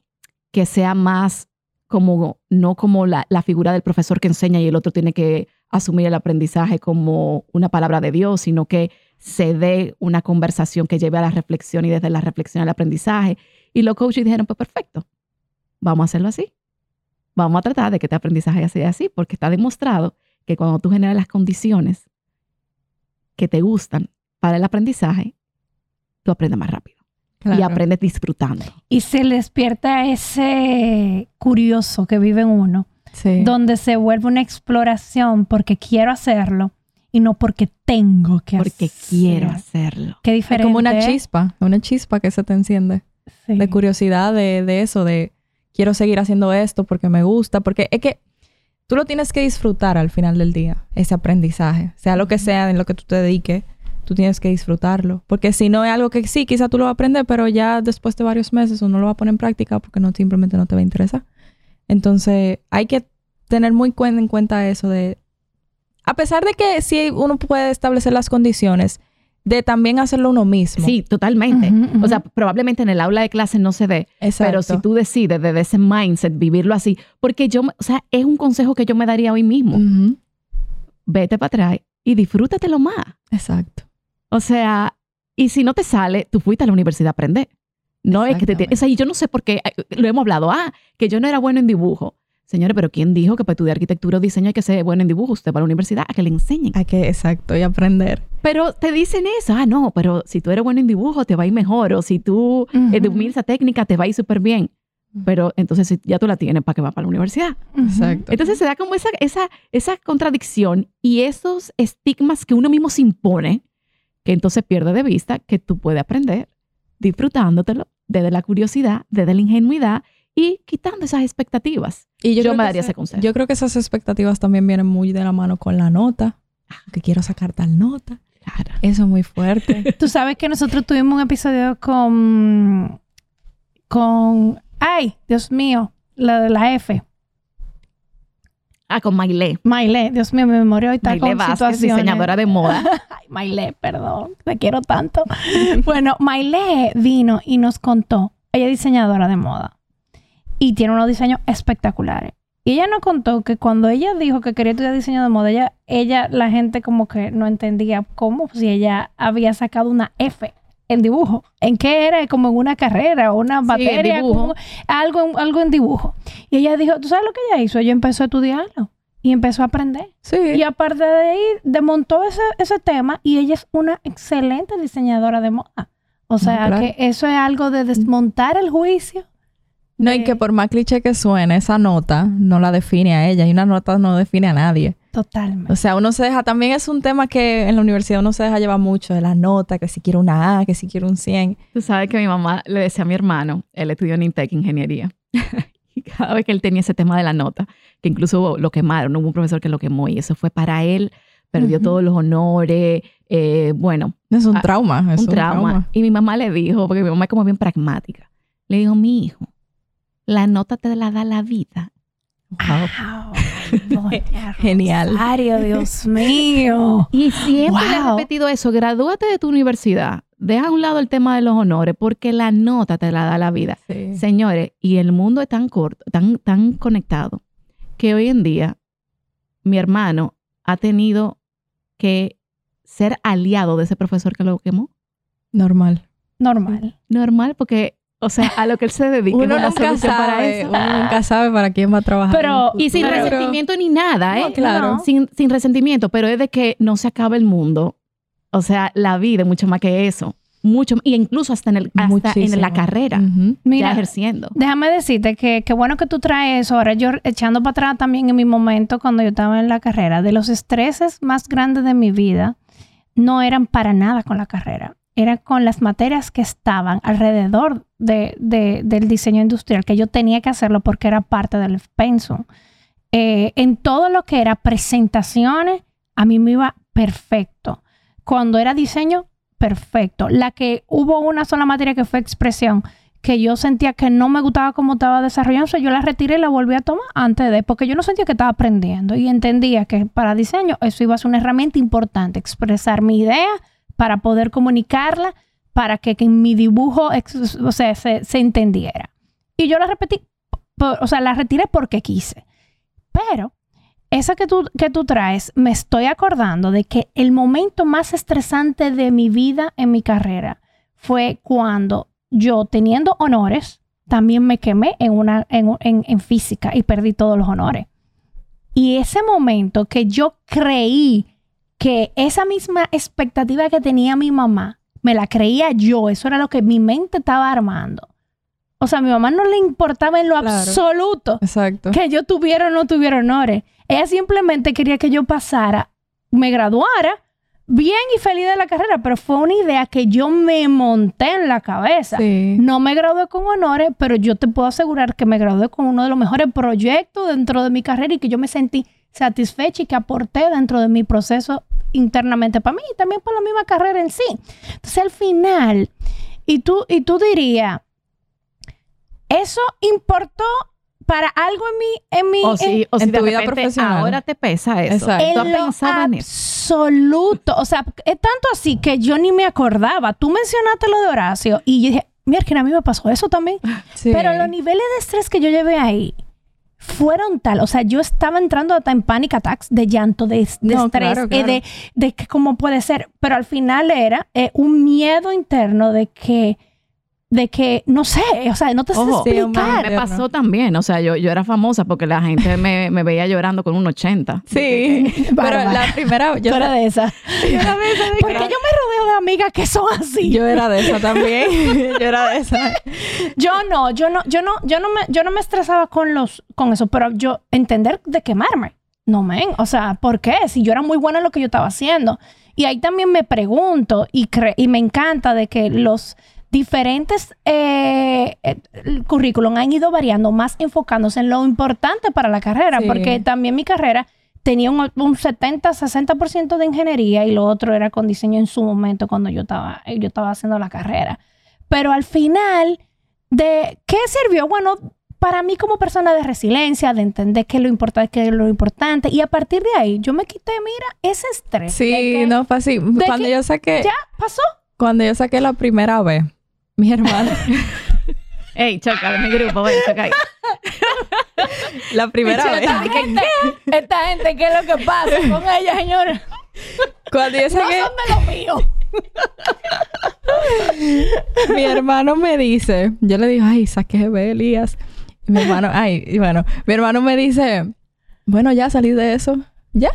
que sea más como, no como la, la figura del profesor que enseña y el otro tiene que asumir el aprendizaje como una palabra de Dios, sino que se dé una conversación que lleve a la reflexión y desde la reflexión al aprendizaje. Y los coaches dijeron, pues perfecto, vamos a hacerlo así. Vamos a tratar de que este aprendizaje sea así, porque está demostrado que cuando tú generas las condiciones que te gustan para el aprendizaje, tú aprendes más rápido y aprendes disfrutando. Y se le despierta ese curioso que vive en uno, Sí. donde se vuelve una exploración porque quiero hacerlo y no porque tengo que Porque hacer. quiero hacerlo. Qué Es diferente. como una chispa, una chispa que se te enciende. Sí. De curiosidad de, de eso, de quiero seguir haciendo esto porque me gusta, porque es que tú lo tienes que disfrutar al final del día, ese aprendizaje, sea lo que sea en lo que tú te dediques, tú tienes que disfrutarlo, porque si no es algo que sí, quizá tú lo vas a aprender, pero ya después de varios meses uno lo va a poner en práctica porque no simplemente no te va a interesar. Entonces, hay que tener muy cuen- en cuenta eso de a pesar de que sí uno puede establecer las condiciones de también hacerlo uno mismo. Sí, totalmente. O sea, probablemente en el aula de clase no se dé, Exacto. pero si tú decides desde ese mindset vivirlo así, porque yo, me- o sea, es un consejo que yo me daría hoy mismo. Vete para atrás y disfrútatelo más. Exacto. O sea, y si no te sale, tú fuiste a la universidad a aprender. No es que te... O sea, y yo no sé por qué, eh, lo hemos hablado, ah, que yo no era bueno en dibujo. Señores, pero ¿quién dijo que para estudiar arquitectura o diseño hay que ser bueno en dibujo? Usted va a la universidad a que le enseñen. Hay que, exacto, y aprender. Pero te dicen eso, ah, no, pero si tú eres bueno en dibujo te va a ir mejor, o si tú Ujú. eh, dominas esa técnica te va a ir súper bien. Pero entonces ya tú la tienes para que va para la universidad. Exacto. Entonces se da como esa, esa, esa contradicción y esos estigmas que uno mismo se impone, que entonces pierde de vista que tú puedes aprender disfrutándotelo desde la curiosidad, desde la ingenuidad y quitando esas expectativas. Y Yo me daría esa- ese consejo. Yo creo que esas expectativas también vienen muy de la mano con la nota. Que quiero sacar tal nota. Claro. Eso es muy fuerte. Tú sabes que nosotros tuvimos un episodio con. con. Ay, Dios mío, la de la F. Ah, con Maile. Maile, Dios mío, mi memoria hoy está Maile con Vázquez, situaciones. diseñadora de moda. Ay, Maile, perdón, te quiero tanto. bueno, Maile vino y nos contó. Ella es diseñadora de moda y tiene unos diseños espectaculares. Y ella nos contó que cuando ella dijo que quería estudiar diseño de moda, ella, ella, la gente como que no entendía cómo, si ella había sacado una F en dibujo. ¿En qué era? Como en una carrera o una en materia, como algo, en- algo en dibujo. Y ella dijo, ¿tú sabes lo que ella hizo? Ella empezó a estudiarlo y empezó a aprender. Sí. Y aparte de ahí, desmontó ese, ese tema y ella es una excelente diseñadora de moda. O sea, claro. que eso es algo de desmontar el juicio. No, y que por más cliché que suene, esa nota no la define a ella y una nota no define a nadie. Totalmente. O sea, uno se deja, también es un tema que en la universidad uno se deja llevar mucho de la nota, que si quiero una A, que si quiero un 100. Tú sabes que mi mamá le decía a mi hermano, él estudió en Intec Ingeniería, y cada vez que él tenía ese tema de la nota, que incluso lo quemaron, hubo un profesor que lo quemó y eso fue para él, perdió todos los honores, eh, bueno, Es un Ah, trauma, es un trauma. Y mi mamá le dijo, porque mi mamá es como bien pragmática, le dijo, mi hijo, la nota te la da la vida. Wow. Genial. Rosario, Dios mío. Y siempre le he repetido eso, gradúate de tu universidad, deja a un lado el tema de los honores, porque la nota te la da la vida. Sí. Señores, y el mundo es tan corto, tan, tan conectado, que hoy en día mi hermano ha tenido que ser aliado de ese profesor que lo quemó. Normal. Normal. Normal, porque, o sea, a lo que él se dedica no Uno la nunca solución para sabe, eso. uno nunca sabe para quién va a trabajar. Pero- Y sin resentimiento ni nada, ¿eh? No, claro. Sin, sin resentimiento, pero es de que no se acaba el mundo. O sea, la vida es mucho más que eso. Mucho, y incluso hasta en, el, hasta en la carrera, Ujú. Mira, ya ejerciendo. Déjame decirte que qué bueno que tú traes eso. Ahora yo echando para atrás también en mi momento cuando yo estaba en la carrera, de los estreses más grandes de mi vida, no eran para nada con la carrera. Eran con las materias que estaban alrededor de, de- del diseño industrial, que yo tenía que hacerlo porque era parte del pensum. Eh, en todo lo que era presentaciones, a mí me iba perfecto. Cuando era diseño, perfecto. La que hubo una sola materia que fue expresión, que yo sentía que no me gustaba cómo estaba desarrollándose, yo la retiré y la volví a tomar antes de, porque yo no sentía que estaba aprendiendo y entendía que para diseño eso iba a ser una herramienta importante, expresar mi idea para poder comunicarla, para que, que mi dibujo o sea, se, se entendiera. Y yo la repetí, o sea, la retiré porque quise. Pero esa que tú, que tú traes, me estoy acordando de que el momento más estresante de mi vida en mi carrera fue cuando yo, teniendo honores, también me quemé en, una, en- en física y perdí todos los honores. Y ese momento que yo creí que esa misma expectativa que tenía mi mamá, me la creía yo, eso era lo que mi mente estaba armando. O sea, a mi mamá no le importaba en lo Claro. absoluto Exacto. que yo tuviera o no tuviera honores. Ella simplemente quería que yo pasara, me graduara bien y feliz de la carrera, pero fue una idea que yo me monté en la cabeza. Sí. No me gradué con honores, pero yo te puedo asegurar que me gradué con uno de los mejores proyectos dentro de mi carrera y que yo me sentí satisfecha y que aporté dentro de mi proceso internamente para mí y también para la misma carrera en sí. Entonces al final, y tú, y tú dirías, ¿eso importó para algo en mi... En mi O en- si, o si en de tu vida profesional. ahora te pesa eso. Exacto. ¿Tú has en lo absoluto. O sea, es tanto así que yo ni me acordaba. Tú mencionaste lo de Horacio y yo dije, mira, que a mí me pasó eso también. Sí. Pero los niveles de estrés que yo llevé ahí fueron tal. O sea, yo estaba entrando hasta en panic attacks de llanto, de, de No, estrés, claro, eh, de, de que cómo puede ser. Pero al final era eh, un miedo interno de que, de que, no sé, o sea, no te sé Ojo, Sí, un explicar. Me pasó también, o sea, yo, yo era famosa porque la gente me, me veía llorando con un 80. Sí. Pero Bárbara. la primera, yo, Tú eras de esa. Yo era de esa de Porque yo me rodeo de amigas que son así. yo era de esa también. yo era de esa. Yo no, yo no, yo no, yo no me, yo no me estresaba con los, con eso, pero yo entender de quemarme. No, men, o sea, ¿por qué? Si yo era muy buena en lo que yo estaba haciendo. Y ahí también me pregunto y, cre- y me encanta de que los diferentes eh, currículum han ido variando, más enfocándose en lo importante para la carrera, Sí. porque también mi carrera tenía un, un 70-60% de ingeniería y lo otro era con diseño en su momento cuando yo estaba, yo estaba haciendo la carrera. Pero al final, ¿de qué sirvió? Bueno, para mí como persona de resiliencia, de entender qué es lo importante, qué es lo importante, y a partir de ahí yo me quité, mira, ese estrés. Sí, que no fue así. Cuando que yo saqué, Ya pasó. cuando yo saqué la primera vez, mi hermana, Ey, choca de mi grupo, ven, choca ahí. la primera vez, Esta gente, esta gente, ¿qué es lo que pasa con ella, señores? cuando yo No saqué, son de lo mío. mi hermano me dice, yo le digo, ay, saqué B, Elías. Y mi hermano, ay, y bueno, mi hermano me dice, bueno, ya salí de eso. Ya,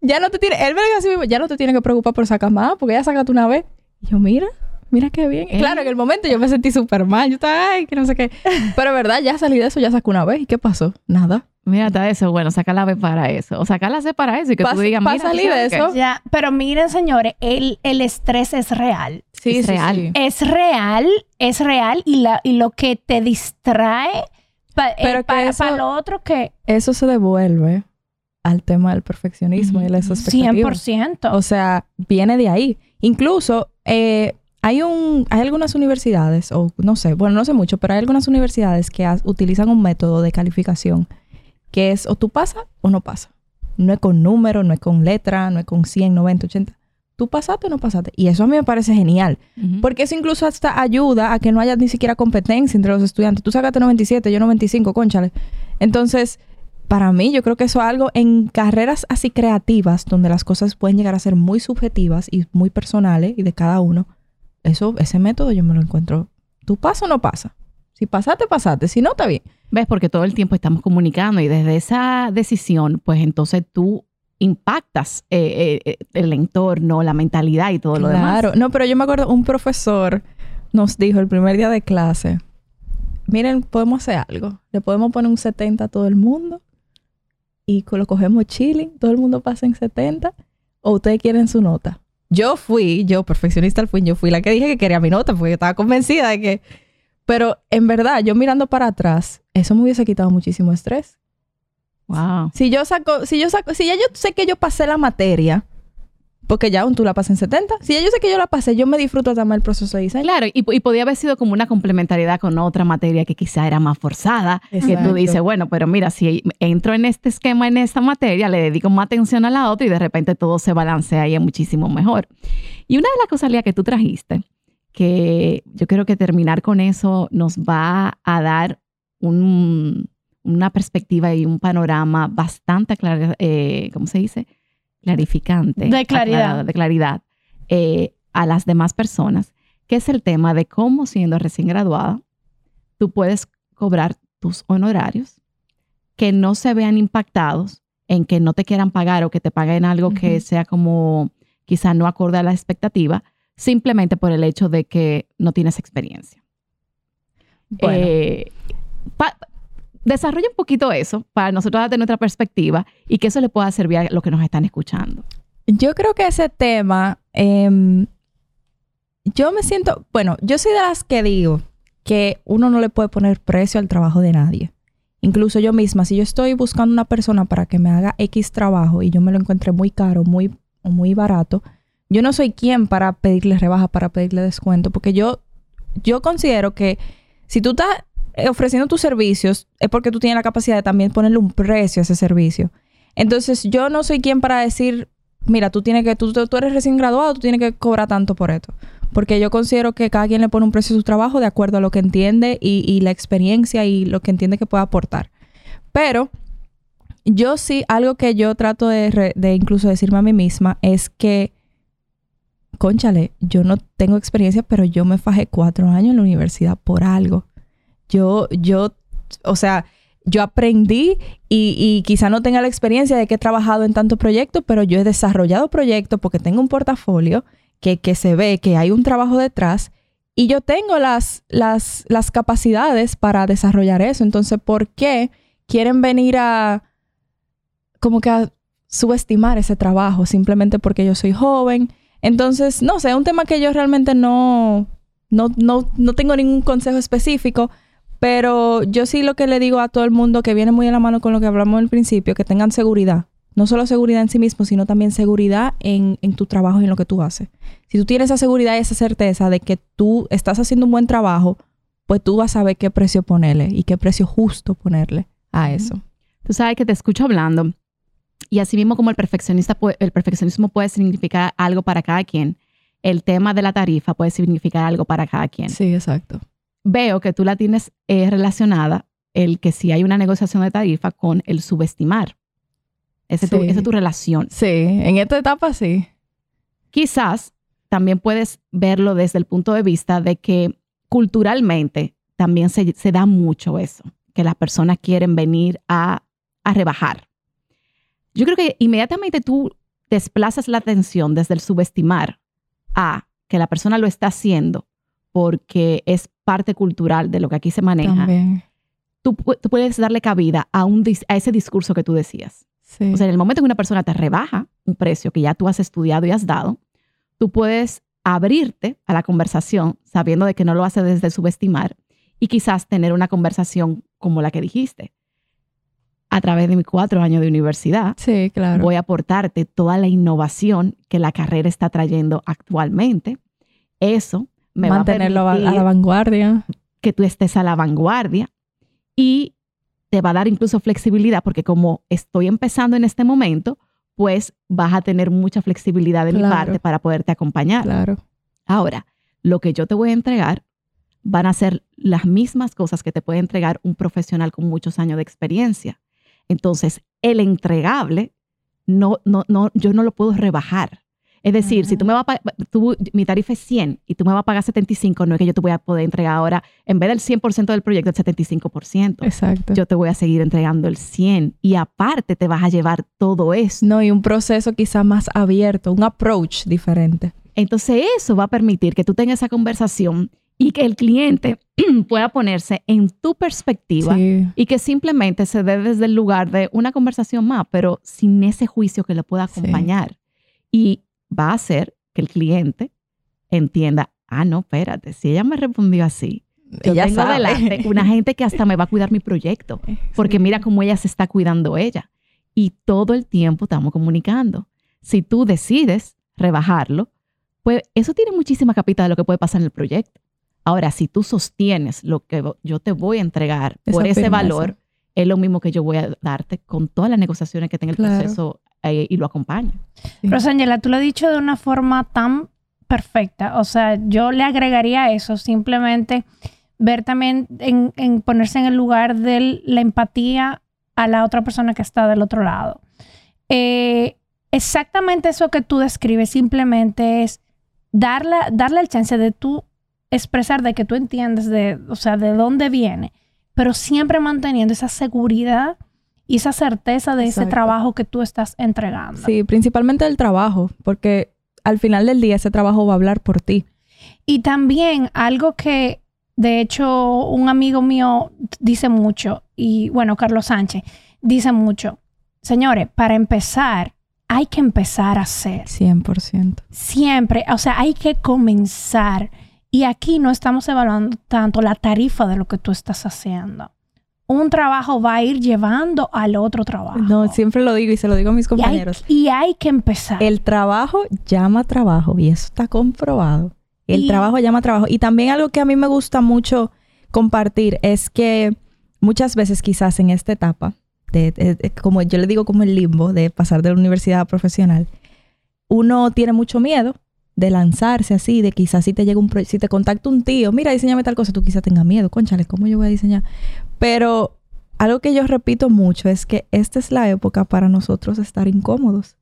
ya no te tiene, él me dijo así mismo, ya no te tienes que preocupar por sacar más, porque ya sacaste una vez. Y yo, mira, mira qué bien. Claro, en el momento yo me sentí súper mal, yo estaba, ay, que no sé qué. Pero verdad, ya salí de eso, ya saqué una vez. ¿Y qué pasó? Nada. Mira, está eso, bueno, saca la B para eso. O saca la C para eso y que Pa- tú digas, mira, ¿tú salir de eso. Ya, pero miren, señores, el, el estrés es real. Sí, Es sí, real. sí. Es real, es real y, la, y lo que te distrae pa- eh, que para, eso- para lo otro que Eso se devuelve al tema del perfeccionismo y las expectativas. 100%. O sea, viene de ahí. Incluso eh, hay un, hay algunas universidades, o no sé, bueno, no sé mucho, pero hay algunas universidades que utilizan un método de calificación que es o tú pasas o no pasas. No es con número, no es con letra, no es con 100, 90, 80. Tú pasaste o no pasaste. Y eso a mí me parece genial. Porque eso incluso hasta ayuda a que no haya ni siquiera competencia entre los estudiantes. Tú sacaste 97, yo 95, conchale. Entonces, para mí, yo creo que eso es algo en carreras así creativas, donde las cosas pueden llegar a ser muy subjetivas y muy personales y de cada uno. Eso, ese método yo me lo encuentro. ¿Tú pasas o no pasas? Si pasaste, pasaste. Si no, está bien. ¿Ves? Porque todo el tiempo estamos comunicando y desde esa decisión, pues entonces tú impactas eh, eh, eh, el entorno, la mentalidad y todo lo demás. Claro. No, pero yo me acuerdo, un profesor nos dijo el primer día de clase, miren, podemos hacer algo. Le podemos poner un 70 a todo el mundo y lo cogemos chilling, todo el mundo pasa en 70 o ustedes quieren su nota. Yo fui, yo perfeccionista al fin, yo fui la que dije que quería mi nota porque yo estaba convencida de que... Pero en verdad, yo mirando para atrás, eso me hubiese quitado muchísimo estrés. Wow. Si yo saco, si yo saco, si ya yo sé que yo pasé la materia, porque ya aún tú la pasas en 70, si ya yo sé que yo la pasé, yo me disfruto también el proceso de diseño. Claro, y, y podía haber sido como una complementariedad con otra materia que quizá era más forzada, que Exacto. tú dices, bueno, pero mira, si entro en este esquema, en esta materia, le dedico más atención a la otra y de repente todo se balancea y es muchísimo mejor. Y una de las cosas, Lía, que tú trajiste, que yo creo que terminar con eso nos va a dar un- una perspectiva y un panorama bastante claro, eh, ¿cómo se dice? Clarificante. De claridad. de claridad eh, a las demás personas, que es el tema de cómo siendo recién graduada, tú puedes cobrar tus honorarios que no se vean impactados en que no te quieran pagar o que te paguen algo que sea como quizá no acorde a la expectativa, simplemente por el hecho de que no tienes experiencia. Bueno. Eh, desarrolla un poquito eso para nosotros darte nuestra perspectiva y que eso le pueda servir a los que nos están escuchando. Yo creo que ese tema, em, yo me siento, bueno, yo soy de las que digo que uno no le puede poner precio al trabajo de nadie. Incluso yo misma, si yo estoy buscando una persona para que me haga X trabajo y yo me lo encuentre muy caro, muy, muy barato, yo no soy quien para pedirle rebaja, para pedirle descuento, porque yo, yo considero que si tú estás ofreciendo tus servicios, es porque tú tienes la capacidad de también ponerle un precio a ese servicio. Entonces, yo no soy quien para decir, mira, tú tienes que, tú, tú eres recién graduado, tú tienes que cobrar tanto por esto. Porque yo considero que cada quien le pone un precio a su trabajo de acuerdo a lo que entiende y, la experiencia y lo que entiende que puede aportar. Pero yo sí, algo que yo trato de incluso decirme a mí misma es que, conchale, yo no tengo experiencia, pero yo me fajé cuatro años en la universidad por algo. Yo, yo, o sea, yo aprendí y, y quizá no tenga la experiencia de que he trabajado en tantos proyectos, pero yo he desarrollado proyectos porque tengo un portafolio que, que se ve que hay un trabajo detrás y yo tengo las, las, las capacidades para desarrollar eso. Entonces, ¿por qué quieren venir a como que subestimar ese trabajo simplemente porque yo soy joven? Entonces, no sé, es un tema que yo realmente no, No, no, no tengo ningún consejo específico, pero yo sí lo que le digo a todo el mundo que viene muy a la mano con lo que hablamos al principio, que tengan seguridad. No solo seguridad en sí mismo, sino también seguridad en, en tu trabajo y en lo que tú haces. Si tú tienes esa seguridad y esa certeza de que tú estás haciendo un buen trabajo, pues tú vas a saber qué precio ponerle y qué precio justo ponerle a eso. Tú sabes que te escucho hablando y así mismo como el, perfeccionista el perfeccionismo puede significar algo para cada quien, el tema de la tarifa puede significar algo para cada quien. Sí, exacto. Veo que tú la tienes eh, relacionada, el que si hay una negociación de tarifa, con el subestimar. Esa es tu- Sí. esa es tu relación. Sí, en esta etapa sí. Quizás también puedes verlo desde el punto de vista de que culturalmente también se, se da mucho eso, que las personas quieren venir a, a rebajar. Yo creo que inmediatamente tú desplazas la atención desde el subestimar a que la persona lo está haciendo porque es parte cultural de lo que aquí se maneja, tú, pu- tú puedes darle cabida a, un, a ese discurso que tú decías. Sí. O sea, en el momento que una persona te rebaja un precio que ya tú has estudiado y has dado, tú puedes abrirte a la conversación sabiendo de que no lo hace desde subestimar y quizás tener una conversación como la que dijiste. A través de mis cuatro años de universidad, sí, claro. voy a aportarte toda la innovación que la carrera está trayendo actualmente. Eso me Mantenerlo va a, la vanguardia. que tú estés a la vanguardia y te va a dar incluso flexibilidad porque como estoy empezando en este momento, pues vas a tener mucha flexibilidad de mi parte para poderte acompañar. Claro. Ahora, lo que yo te voy a entregar van a ser las mismas cosas que te puede entregar un profesional con muchos años de experiencia. Entonces, el entregable, no, no, no, yo no lo puedo rebajar. Es decir, si tú me vas a pa- tú, mi tarifa es 100 y tú me vas a pagar 75, no es que yo te voy a poder entregar ahora, en vez del 100% del proyecto, el 75%. Exacto. Yo te voy a seguir entregando el 100 y aparte te vas a llevar todo eso. No, y un proceso quizá más abierto, un approach diferente. Entonces eso va a permitir que tú tengas esa conversación y que el cliente pueda ponerse en tu perspectiva Sí. y que simplemente se dé desde el lugar de una conversación más, pero sin ese juicio que lo pueda Sí. acompañar. Y va a hacer que el cliente entienda, ah, no, espérate, si ella me respondió así, yo Ella tengo sabe. delante una gente que hasta me va a cuidar mi proyecto, porque mira cómo ella se está cuidando ella. Y todo el tiempo estamos comunicando. Si tú decides rebajarlo, pues eso tiene muchísima capital de lo que puede pasar en el proyecto. Ahora, si tú sostienes lo que yo te voy a entregar Esa por ese firmeza. valor, es lo mismo que yo voy a darte con todas las negociaciones que tenga el Claro. proceso eh, y lo acompaña. Sí. Rosangela, tú lo has dicho de una forma tan perfecta. O sea, yo le agregaría eso simplemente ver también en, en ponerse en el lugar de la empatía a la otra persona que está del otro lado. Eh, exactamente eso que tú describes simplemente es darle, darle el chance de tú expresar de que tú entiendes de, o sea, de dónde viene, pero siempre manteniendo esa seguridad y esa certeza de ese trabajo que tú estás entregando. Sí, principalmente el trabajo, porque al final del día ese trabajo va a hablar por ti. Y también algo que, de hecho, un amigo mío dice mucho, y bueno, Carlos Sánchez dice mucho, señores, para empezar, hay que empezar a hacer. 100%. Siempre, o sea, hay que comenzar. Y aquí no estamos evaluando tanto la tarifa de lo que tú estás haciendo. Un trabajo va a ir llevando al otro trabajo. No, siempre lo digo y se lo digo a mis y hay, compañeros. y hay que empezar. El trabajo llama trabajo y eso está comprobado. El Y- trabajo llama trabajo. Y también algo que a mí me gusta mucho compartir es que muchas veces quizás en esta etapa, de, de- de- como yo le digo como el limbo de pasar de la universidad a profesional, uno tiene mucho miedo de lanzarse así, de quizás si te llega un si te contacta un tío, mira, diseñame tal cosa, tú quizás tengas miedo, conchale, ¿cómo yo voy a diseñar? Pero algo que yo repito mucho es que esta es la época para nosotros estar incómodos.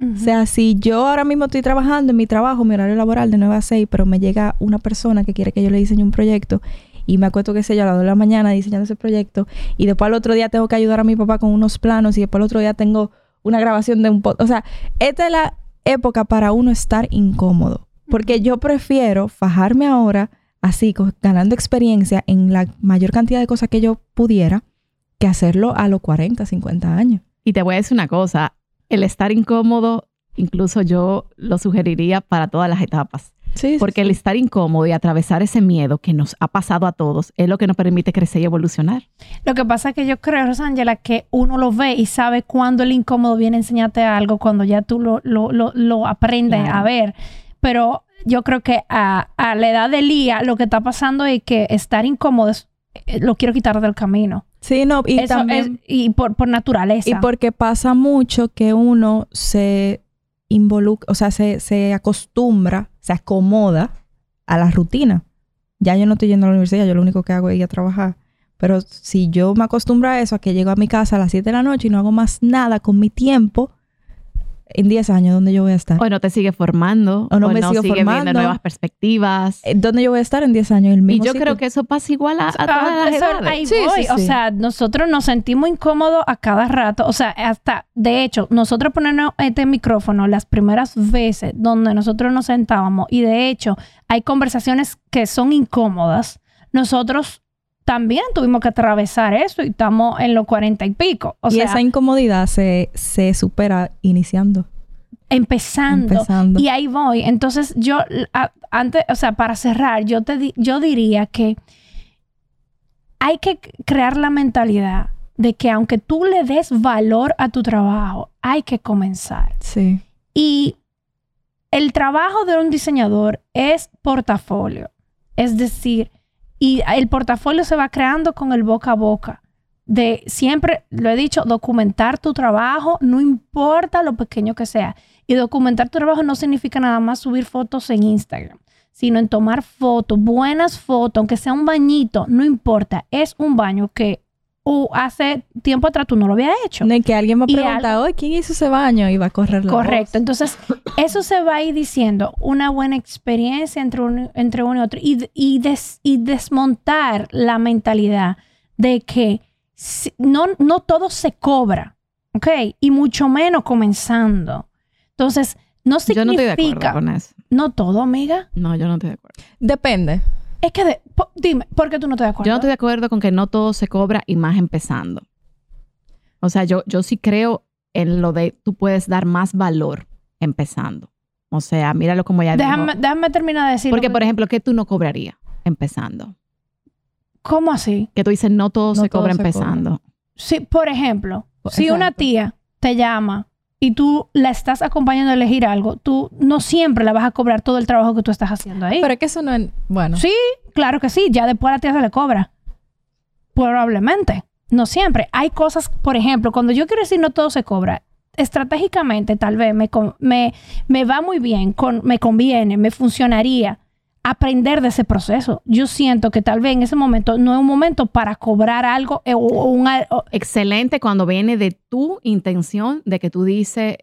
O sea, si yo ahora mismo estoy trabajando en mi trabajo, mi horario laboral de 9 a 6, pero me llega una persona que quiere que yo le diseñe un proyecto y me acuesto, qué sé yo, a las 2 de la mañana diseñando ese proyecto y después al otro día tengo que ayudar a mi papá con unos planos y después al otro día tengo una grabación de un podcast. O sea, esta es la época para uno estar incómodo. Porque yo prefiero fajarme ahora así, ganando experiencia en la mayor cantidad de cosas que yo pudiera, que hacerlo a los 40, 50 años. Y te voy a decir una cosa, el estar incómodo, incluso yo lo sugeriría para todas las etapas. Sí, sí, Porque el estar incómodo y atravesar ese miedo que nos ha pasado a todos es lo que nos permite crecer y evolucionar. Lo que pasa es que yo creo, Rosángela, que uno lo ve y sabe cuándo el incómodo viene a enseñarte algo, cuando ya tú lo, lo, lo, lo aprendes Claro. a ver. Pero yo creo que a, a la edad de Lía lo que está pasando es que estar incómodo es- eh, lo quiero quitar del camino. Sí, no, y Eso también... es- y por, por naturaleza. Y porque pasa mucho que uno se involucra, o sea, se, se acostumbra, se acomoda a la rutina. Ya yo no estoy yendo a la universidad, yo lo único que hago es ir a trabajar. Pero si yo me acostumbro a eso, a que llego a mi casa a las 7 de la noche y no hago más nada con mi tiempo, en 10 años, ¿dónde yo voy a estar? O no te sigue formando, O no me sigo sigue viendo formando. nuevas perspectivas. Eh, ¿Dónde yo voy a estar en 10 años? En el Y mismo yo sitio? creo que eso pasa igual a, a Ah, todas las eso- edades. ahí Sí, voy. sí, O sí. sea, nosotros nos sentimos incómodos a cada rato. O sea, hasta, de hecho, nosotros ponernos este micrófono las primeras veces donde nosotros nos sentábamos y de hecho hay conversaciones que son incómodas. Nosotros también tuvimos que atravesar eso y estamos en los cuarenta y pico. O y sea, esa incomodidad se, se supera iniciando. empezando. Empezando. Y ahí voy. Entonces, yo, a- antes, o sea, para cerrar, yo, te di- yo diría que hay que crear la mentalidad de que aunque tú le des valor a tu trabajo, hay que comenzar. Sí. Y el trabajo de un diseñador es portafolio. Es decir, y el portafolio se va creando con el boca a boca. De siempre, lo he dicho, documentar tu trabajo, no importa lo pequeño que sea. Y documentar tu trabajo no significa nada más subir fotos en Instagram, sino en tomar fotos, buenas fotos, aunque sea un bañito, no importa. Es un baño que uh, hace tiempo atrás tú no lo habías hecho. Y que alguien me pregunta, hoy ¿quién hizo ese baño? Y va a correr la Correcto. voz. Entonces, eso se va a ir diciendo una buena experiencia entre, un- entre uno y otro y, y, des- y desmontar la mentalidad de que si- no, no todo se cobra, ¿ok? Y mucho menos comenzando. Entonces, no Yo no estoy de significa... acuerdo con eso. No todo, amiga. No, yo no estoy de acuerdo. Depende. Es que, de- po- dime, ¿por qué tú no estás de acuerdo? Yo no estoy de acuerdo con que no todo se cobra y más empezando. O sea, yo, yo sí creo en lo de tú puedes dar más valor empezando. O sea, míralo como ya dijo. déjame, déjame terminar de decir. Porque, por ejemplo, ¿qué tú no cobrarías empezando? ¿Cómo así? Que tú dices no todo No se todo cobra se empezando. Si, por ejemplo, Pues, si una tía te llama y tú la estás acompañando a elegir algo, tú no siempre le vas a cobrar todo el trabajo que tú estás haciendo ahí. Pero es que eso no es... Bueno. Sí, claro que sí. Ya después a la tía se le cobra. Probablemente. No siempre. Hay cosas, por ejemplo, cuando yo quiero decir no todo se cobra, estratégicamente tal vez me, me, me va muy bien, con, me conviene, me funcionaría aprender de ese proceso. Yo siento que tal vez en ese momento no es un momento para cobrar algo eh, o, o un... o- Excelente cuando viene de tu intención de que tú dices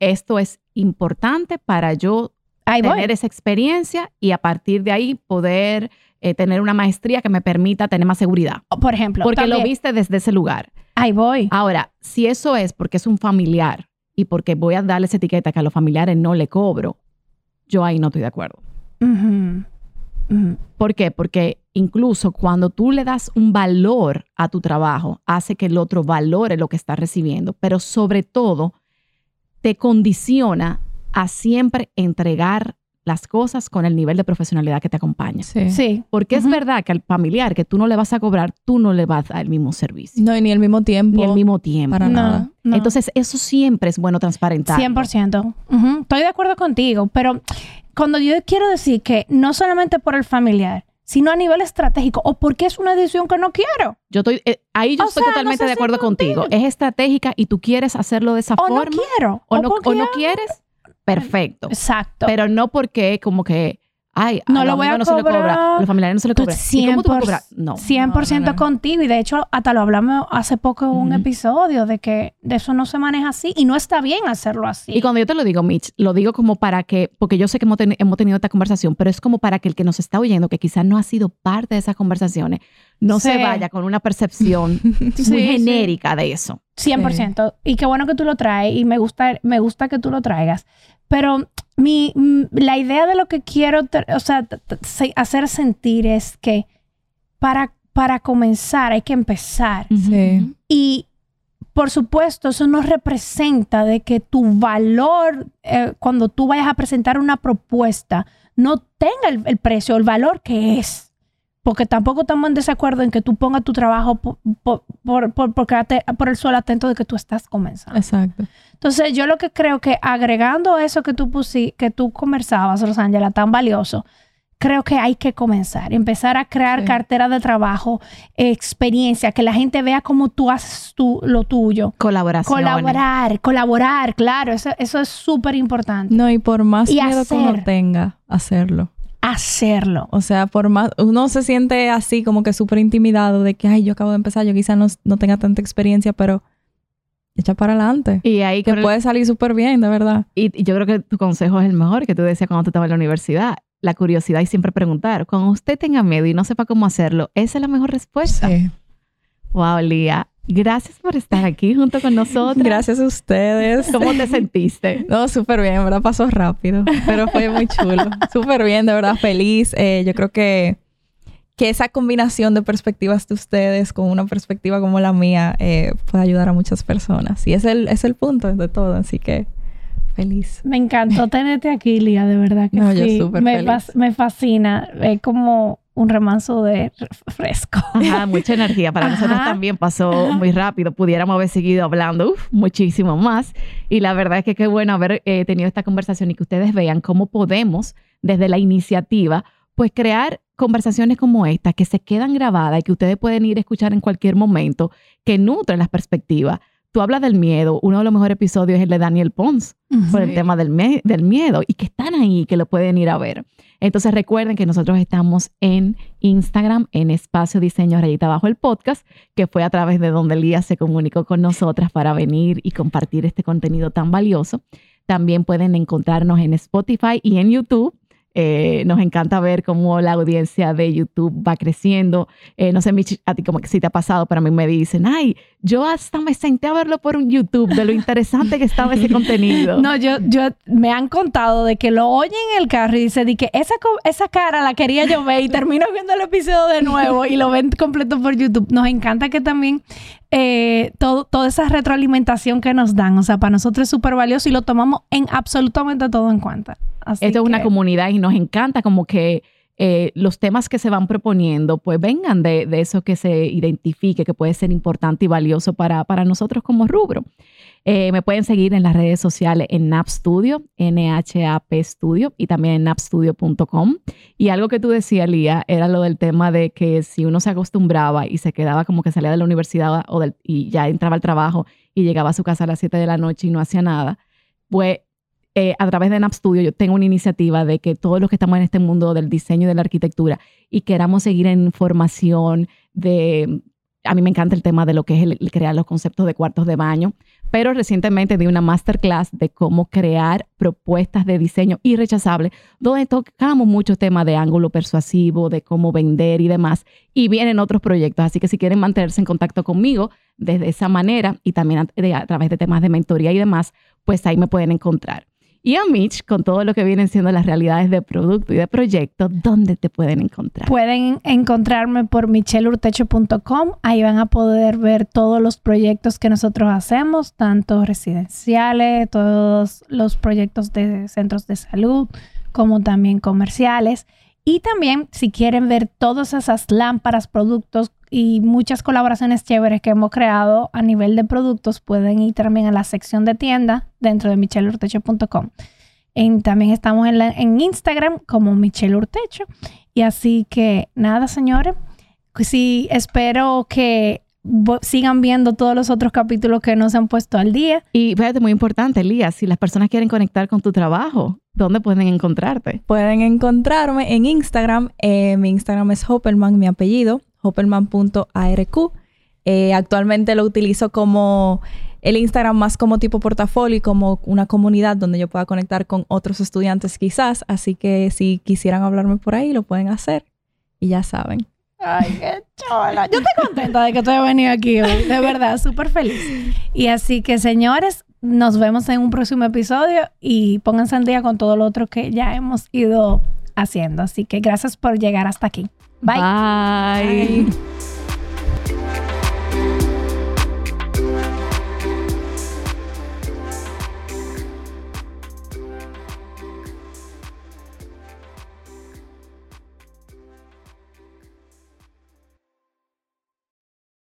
esto es importante para yo ahí voy. tener esa experiencia y a partir de ahí poder eh, tener una maestría que me permita tener más seguridad. Por ejemplo. Porque lo viste desde ese lugar. Ahí voy. Ahora, si eso es porque es un familiar y porque voy a darle esa etiqueta que a los familiares no le cobro, yo ahí no estoy de acuerdo. ¿Por qué? Porque incluso cuando tú le das un valor a tu trabajo, hace que el otro valore lo que está recibiendo, pero sobre todo te condiciona a siempre entregar las cosas con el nivel de profesionalidad que te acompaña. Sí. Sí. Porque es verdad que al familiar que tú no le vas a cobrar, tú no le vas a dar el mismo servicio, No, y ni al mismo tiempo. ni el mismo tiempo. Para No, nada. no. Entonces, eso siempre es bueno transparentar. 100%. Ujú. Estoy de acuerdo contigo, pero cuando yo quiero decir que no solamente por el familiar, sino a nivel estratégico o porque es una decisión que no quiero Yo estoy, eh, ahí yo O estoy sea, no totalmente sé de acuerdo contigo. Es estratégica y tú quieres hacerlo de esa o no forma. quiero o, no, porque o no quieres, perfecto. Exacto. Pero no porque como que, ay, No a lo voy a no se le cobra, cobrar. a los familiares no se le cobra. ¿Y cómo tú vas a 100%? No. 100% No, contigo y de hecho hasta lo hablamos hace poco en un episodio de que de eso no se maneja así y no está bien hacerlo así. Y cuando yo te lo digo, Mitch, lo digo como para que, porque yo sé que hemos, teni- hemos tenido esta conversación, pero es como para que el que nos está oyendo, que quizás no ha sido parte de esas conversaciones, no Sí. se vaya con una percepción muy sí. genérica de eso. 100%. Y qué bueno que tú lo traes y me gusta, me gusta que tú lo traigas. Pero mi, mm, la idea de lo que quiero o sea, hacer sentir es que para, para comenzar hay que empezar. Sí. Y por supuesto, eso no representa de que tu valor, eh, cuando tú vayas a presentar una propuesta, no tenga el, el precio, el valor que es. Porque tampoco estamos en desacuerdo en que tú pongas tu trabajo por, por, por, por- por quedarte por el suelo atento de que tú estás comenzando. Exacto. Entonces, yo lo que creo que agregando eso que tú pusi, que tú conversabas, Rosángela, tan valioso, creo que hay que comenzar, empezar a crear Sí. cartera de trabajo, experiencia, que la gente vea cómo tú haces tú, lo tuyo. Colaboración. Colaborar, colaborar, claro, eso, eso es súper importante. No, y por más Y miedo que uno hacer. tenga, hacerlo. Hacerlo. O sea, por más, uno se siente así como que súper intimidado de que, ay, yo acabo de empezar, yo quizá no, no tenga tanta experiencia, pero echa para adelante. Y ahí Que el- puede salir súper bien, de verdad. Y, y yo creo que tu consejo es el mejor que tú decías cuando tú estabas en la universidad. La curiosidad y siempre preguntar. Cuando usted tenga miedo y no sepa cómo hacerlo, esa es la mejor respuesta. Wow, Lía. Gracias por estar aquí junto con nosotros. Gracias a ustedes. ¿Cómo te sentiste? No, súper bien, ¿verdad? Pasó rápido, pero fue muy chulo. súper bien, de verdad, feliz. Eh, yo creo que, que esa combinación de perspectivas de ustedes con una perspectiva como la mía eh, puede ayudar a muchas personas. Y es el, es el punto de todo, así que feliz. Me encantó tenerte aquí, Lía, de verdad que No, yo sí. súper me, feliz. fas- me fascina. Es como un remanso de re- fresco. Ajá, mucha energía. Para nosotros Ajá. también pasó muy rápido. Pudiéramos haber seguido hablando uf, muchísimo más. Y la verdad es que qué bueno haber eh, tenido esta conversación y que ustedes vean cómo podemos, desde la iniciativa, pues crear conversaciones como esta que se quedan grabadas y que ustedes pueden ir a escuchar en cualquier momento, que nutren las perspectivas. Tú hablas del miedo. Uno de los mejores episodios es el de Daniel Pons por el tema del, del miedo y que están ahí, que lo pueden ir a ver. Entonces recuerden que nosotros estamos en Instagram, en Espacio Diseño Rayita Abajo el podcast, que fue a través de donde Lía se comunicó con nosotras para venir y compartir este contenido tan valioso. También pueden encontrarnos en Spotify y en YouTube. Eh, nos encanta ver cómo la audiencia de YouTube va creciendo. Eh, no sé, Michi, a ti como que sí te ha pasado, pero a mí me dicen, ay, yo hasta me senté a verlo por un YouTube de lo interesante que estaba ese contenido. No, yo, yo me han contado de que lo oyen en el carro y dice de que esa, esa cara la quería yo ver y termino viendo el episodio de nuevo y lo ven completo por YouTube. Nos encanta que también eh, todo, toda esa retroalimentación que nos dan, o sea, para nosotros es súper valioso y lo tomamos en absolutamente todo en cuenta. Así Esto es una comunidad y nos encanta como que eh, los temas que se van proponiendo pues vengan de, de eso que se identifique, que puede ser importante y valioso para, para nosotros como rubro. Eh, me pueden seguir en las redes sociales en NAP Studio, NHAP Studio y también en napstudio.com. Y algo que tú decías, Lía, era lo del tema de que si uno se acostumbraba y se quedaba como que salía de la universidad o del- y ya entraba al trabajo y llegaba a su casa a las 7 de la noche y no hacía nada, pues eh, a través de NAP Studio yo tengo una iniciativa de que todos los que estamos en este mundo del diseño y de la arquitectura y queramos seguir en formación de... A mí me encanta el tema de lo que es el, crear los conceptos de cuartos de baño, pero recientemente di una masterclass de cómo crear propuestas de diseño irrechazables, donde tocamos muchos temas de ángulo persuasivo, de cómo vender y demás, y vienen otros proyectos. Así que si quieren mantenerse en contacto conmigo desde esa manera y también de- a través de temas de mentoría y demás, pues ahí me pueden encontrar. Y a Mitch, con todo lo que vienen siendo las realidades de producto y de proyecto, ¿dónde te pueden encontrar? Pueden encontrarme por michelurtecho.com. Ahí van a poder ver todos los proyectos que nosotros hacemos, tanto residenciales, todos los proyectos de centros de salud, como también comerciales. Y también, si quieren ver todas esas lámparas, productos y muchas colaboraciones chéveres que hemos creado a nivel de productos, pueden ir también a la sección de tienda dentro de michelurtecho.com. También estamos en, Instagram como Michelle Urtecho. Y así que nada, señores. Sí, espero que sigan viendo todos los otros capítulos que nos han puesto al día. Y fíjate, muy importante, Elías, si las personas quieren conectar con tu trabajo, ¿dónde pueden encontrarte? Pueden encontrarme en Instagram. Eh, mi Instagram es Hopperman, mi apellido, hopperman.arq. Eh, actualmente lo utilizo como el Instagram más como tipo portafolio y como una comunidad donde yo pueda conectar con otros estudiantes quizás. Así que si quisieran hablarme por ahí, lo pueden hacer. Y ya saben. Ay, qué chola. Yo estoy contenta de que tú hayas venido aquí hoy. De verdad, súper feliz. Y así que, señores, nos vemos en un próximo episodio y pónganse al día con todo lo otro que ya hemos ido haciendo. Así que gracias por llegar hasta aquí. Bye. Bye. Bye.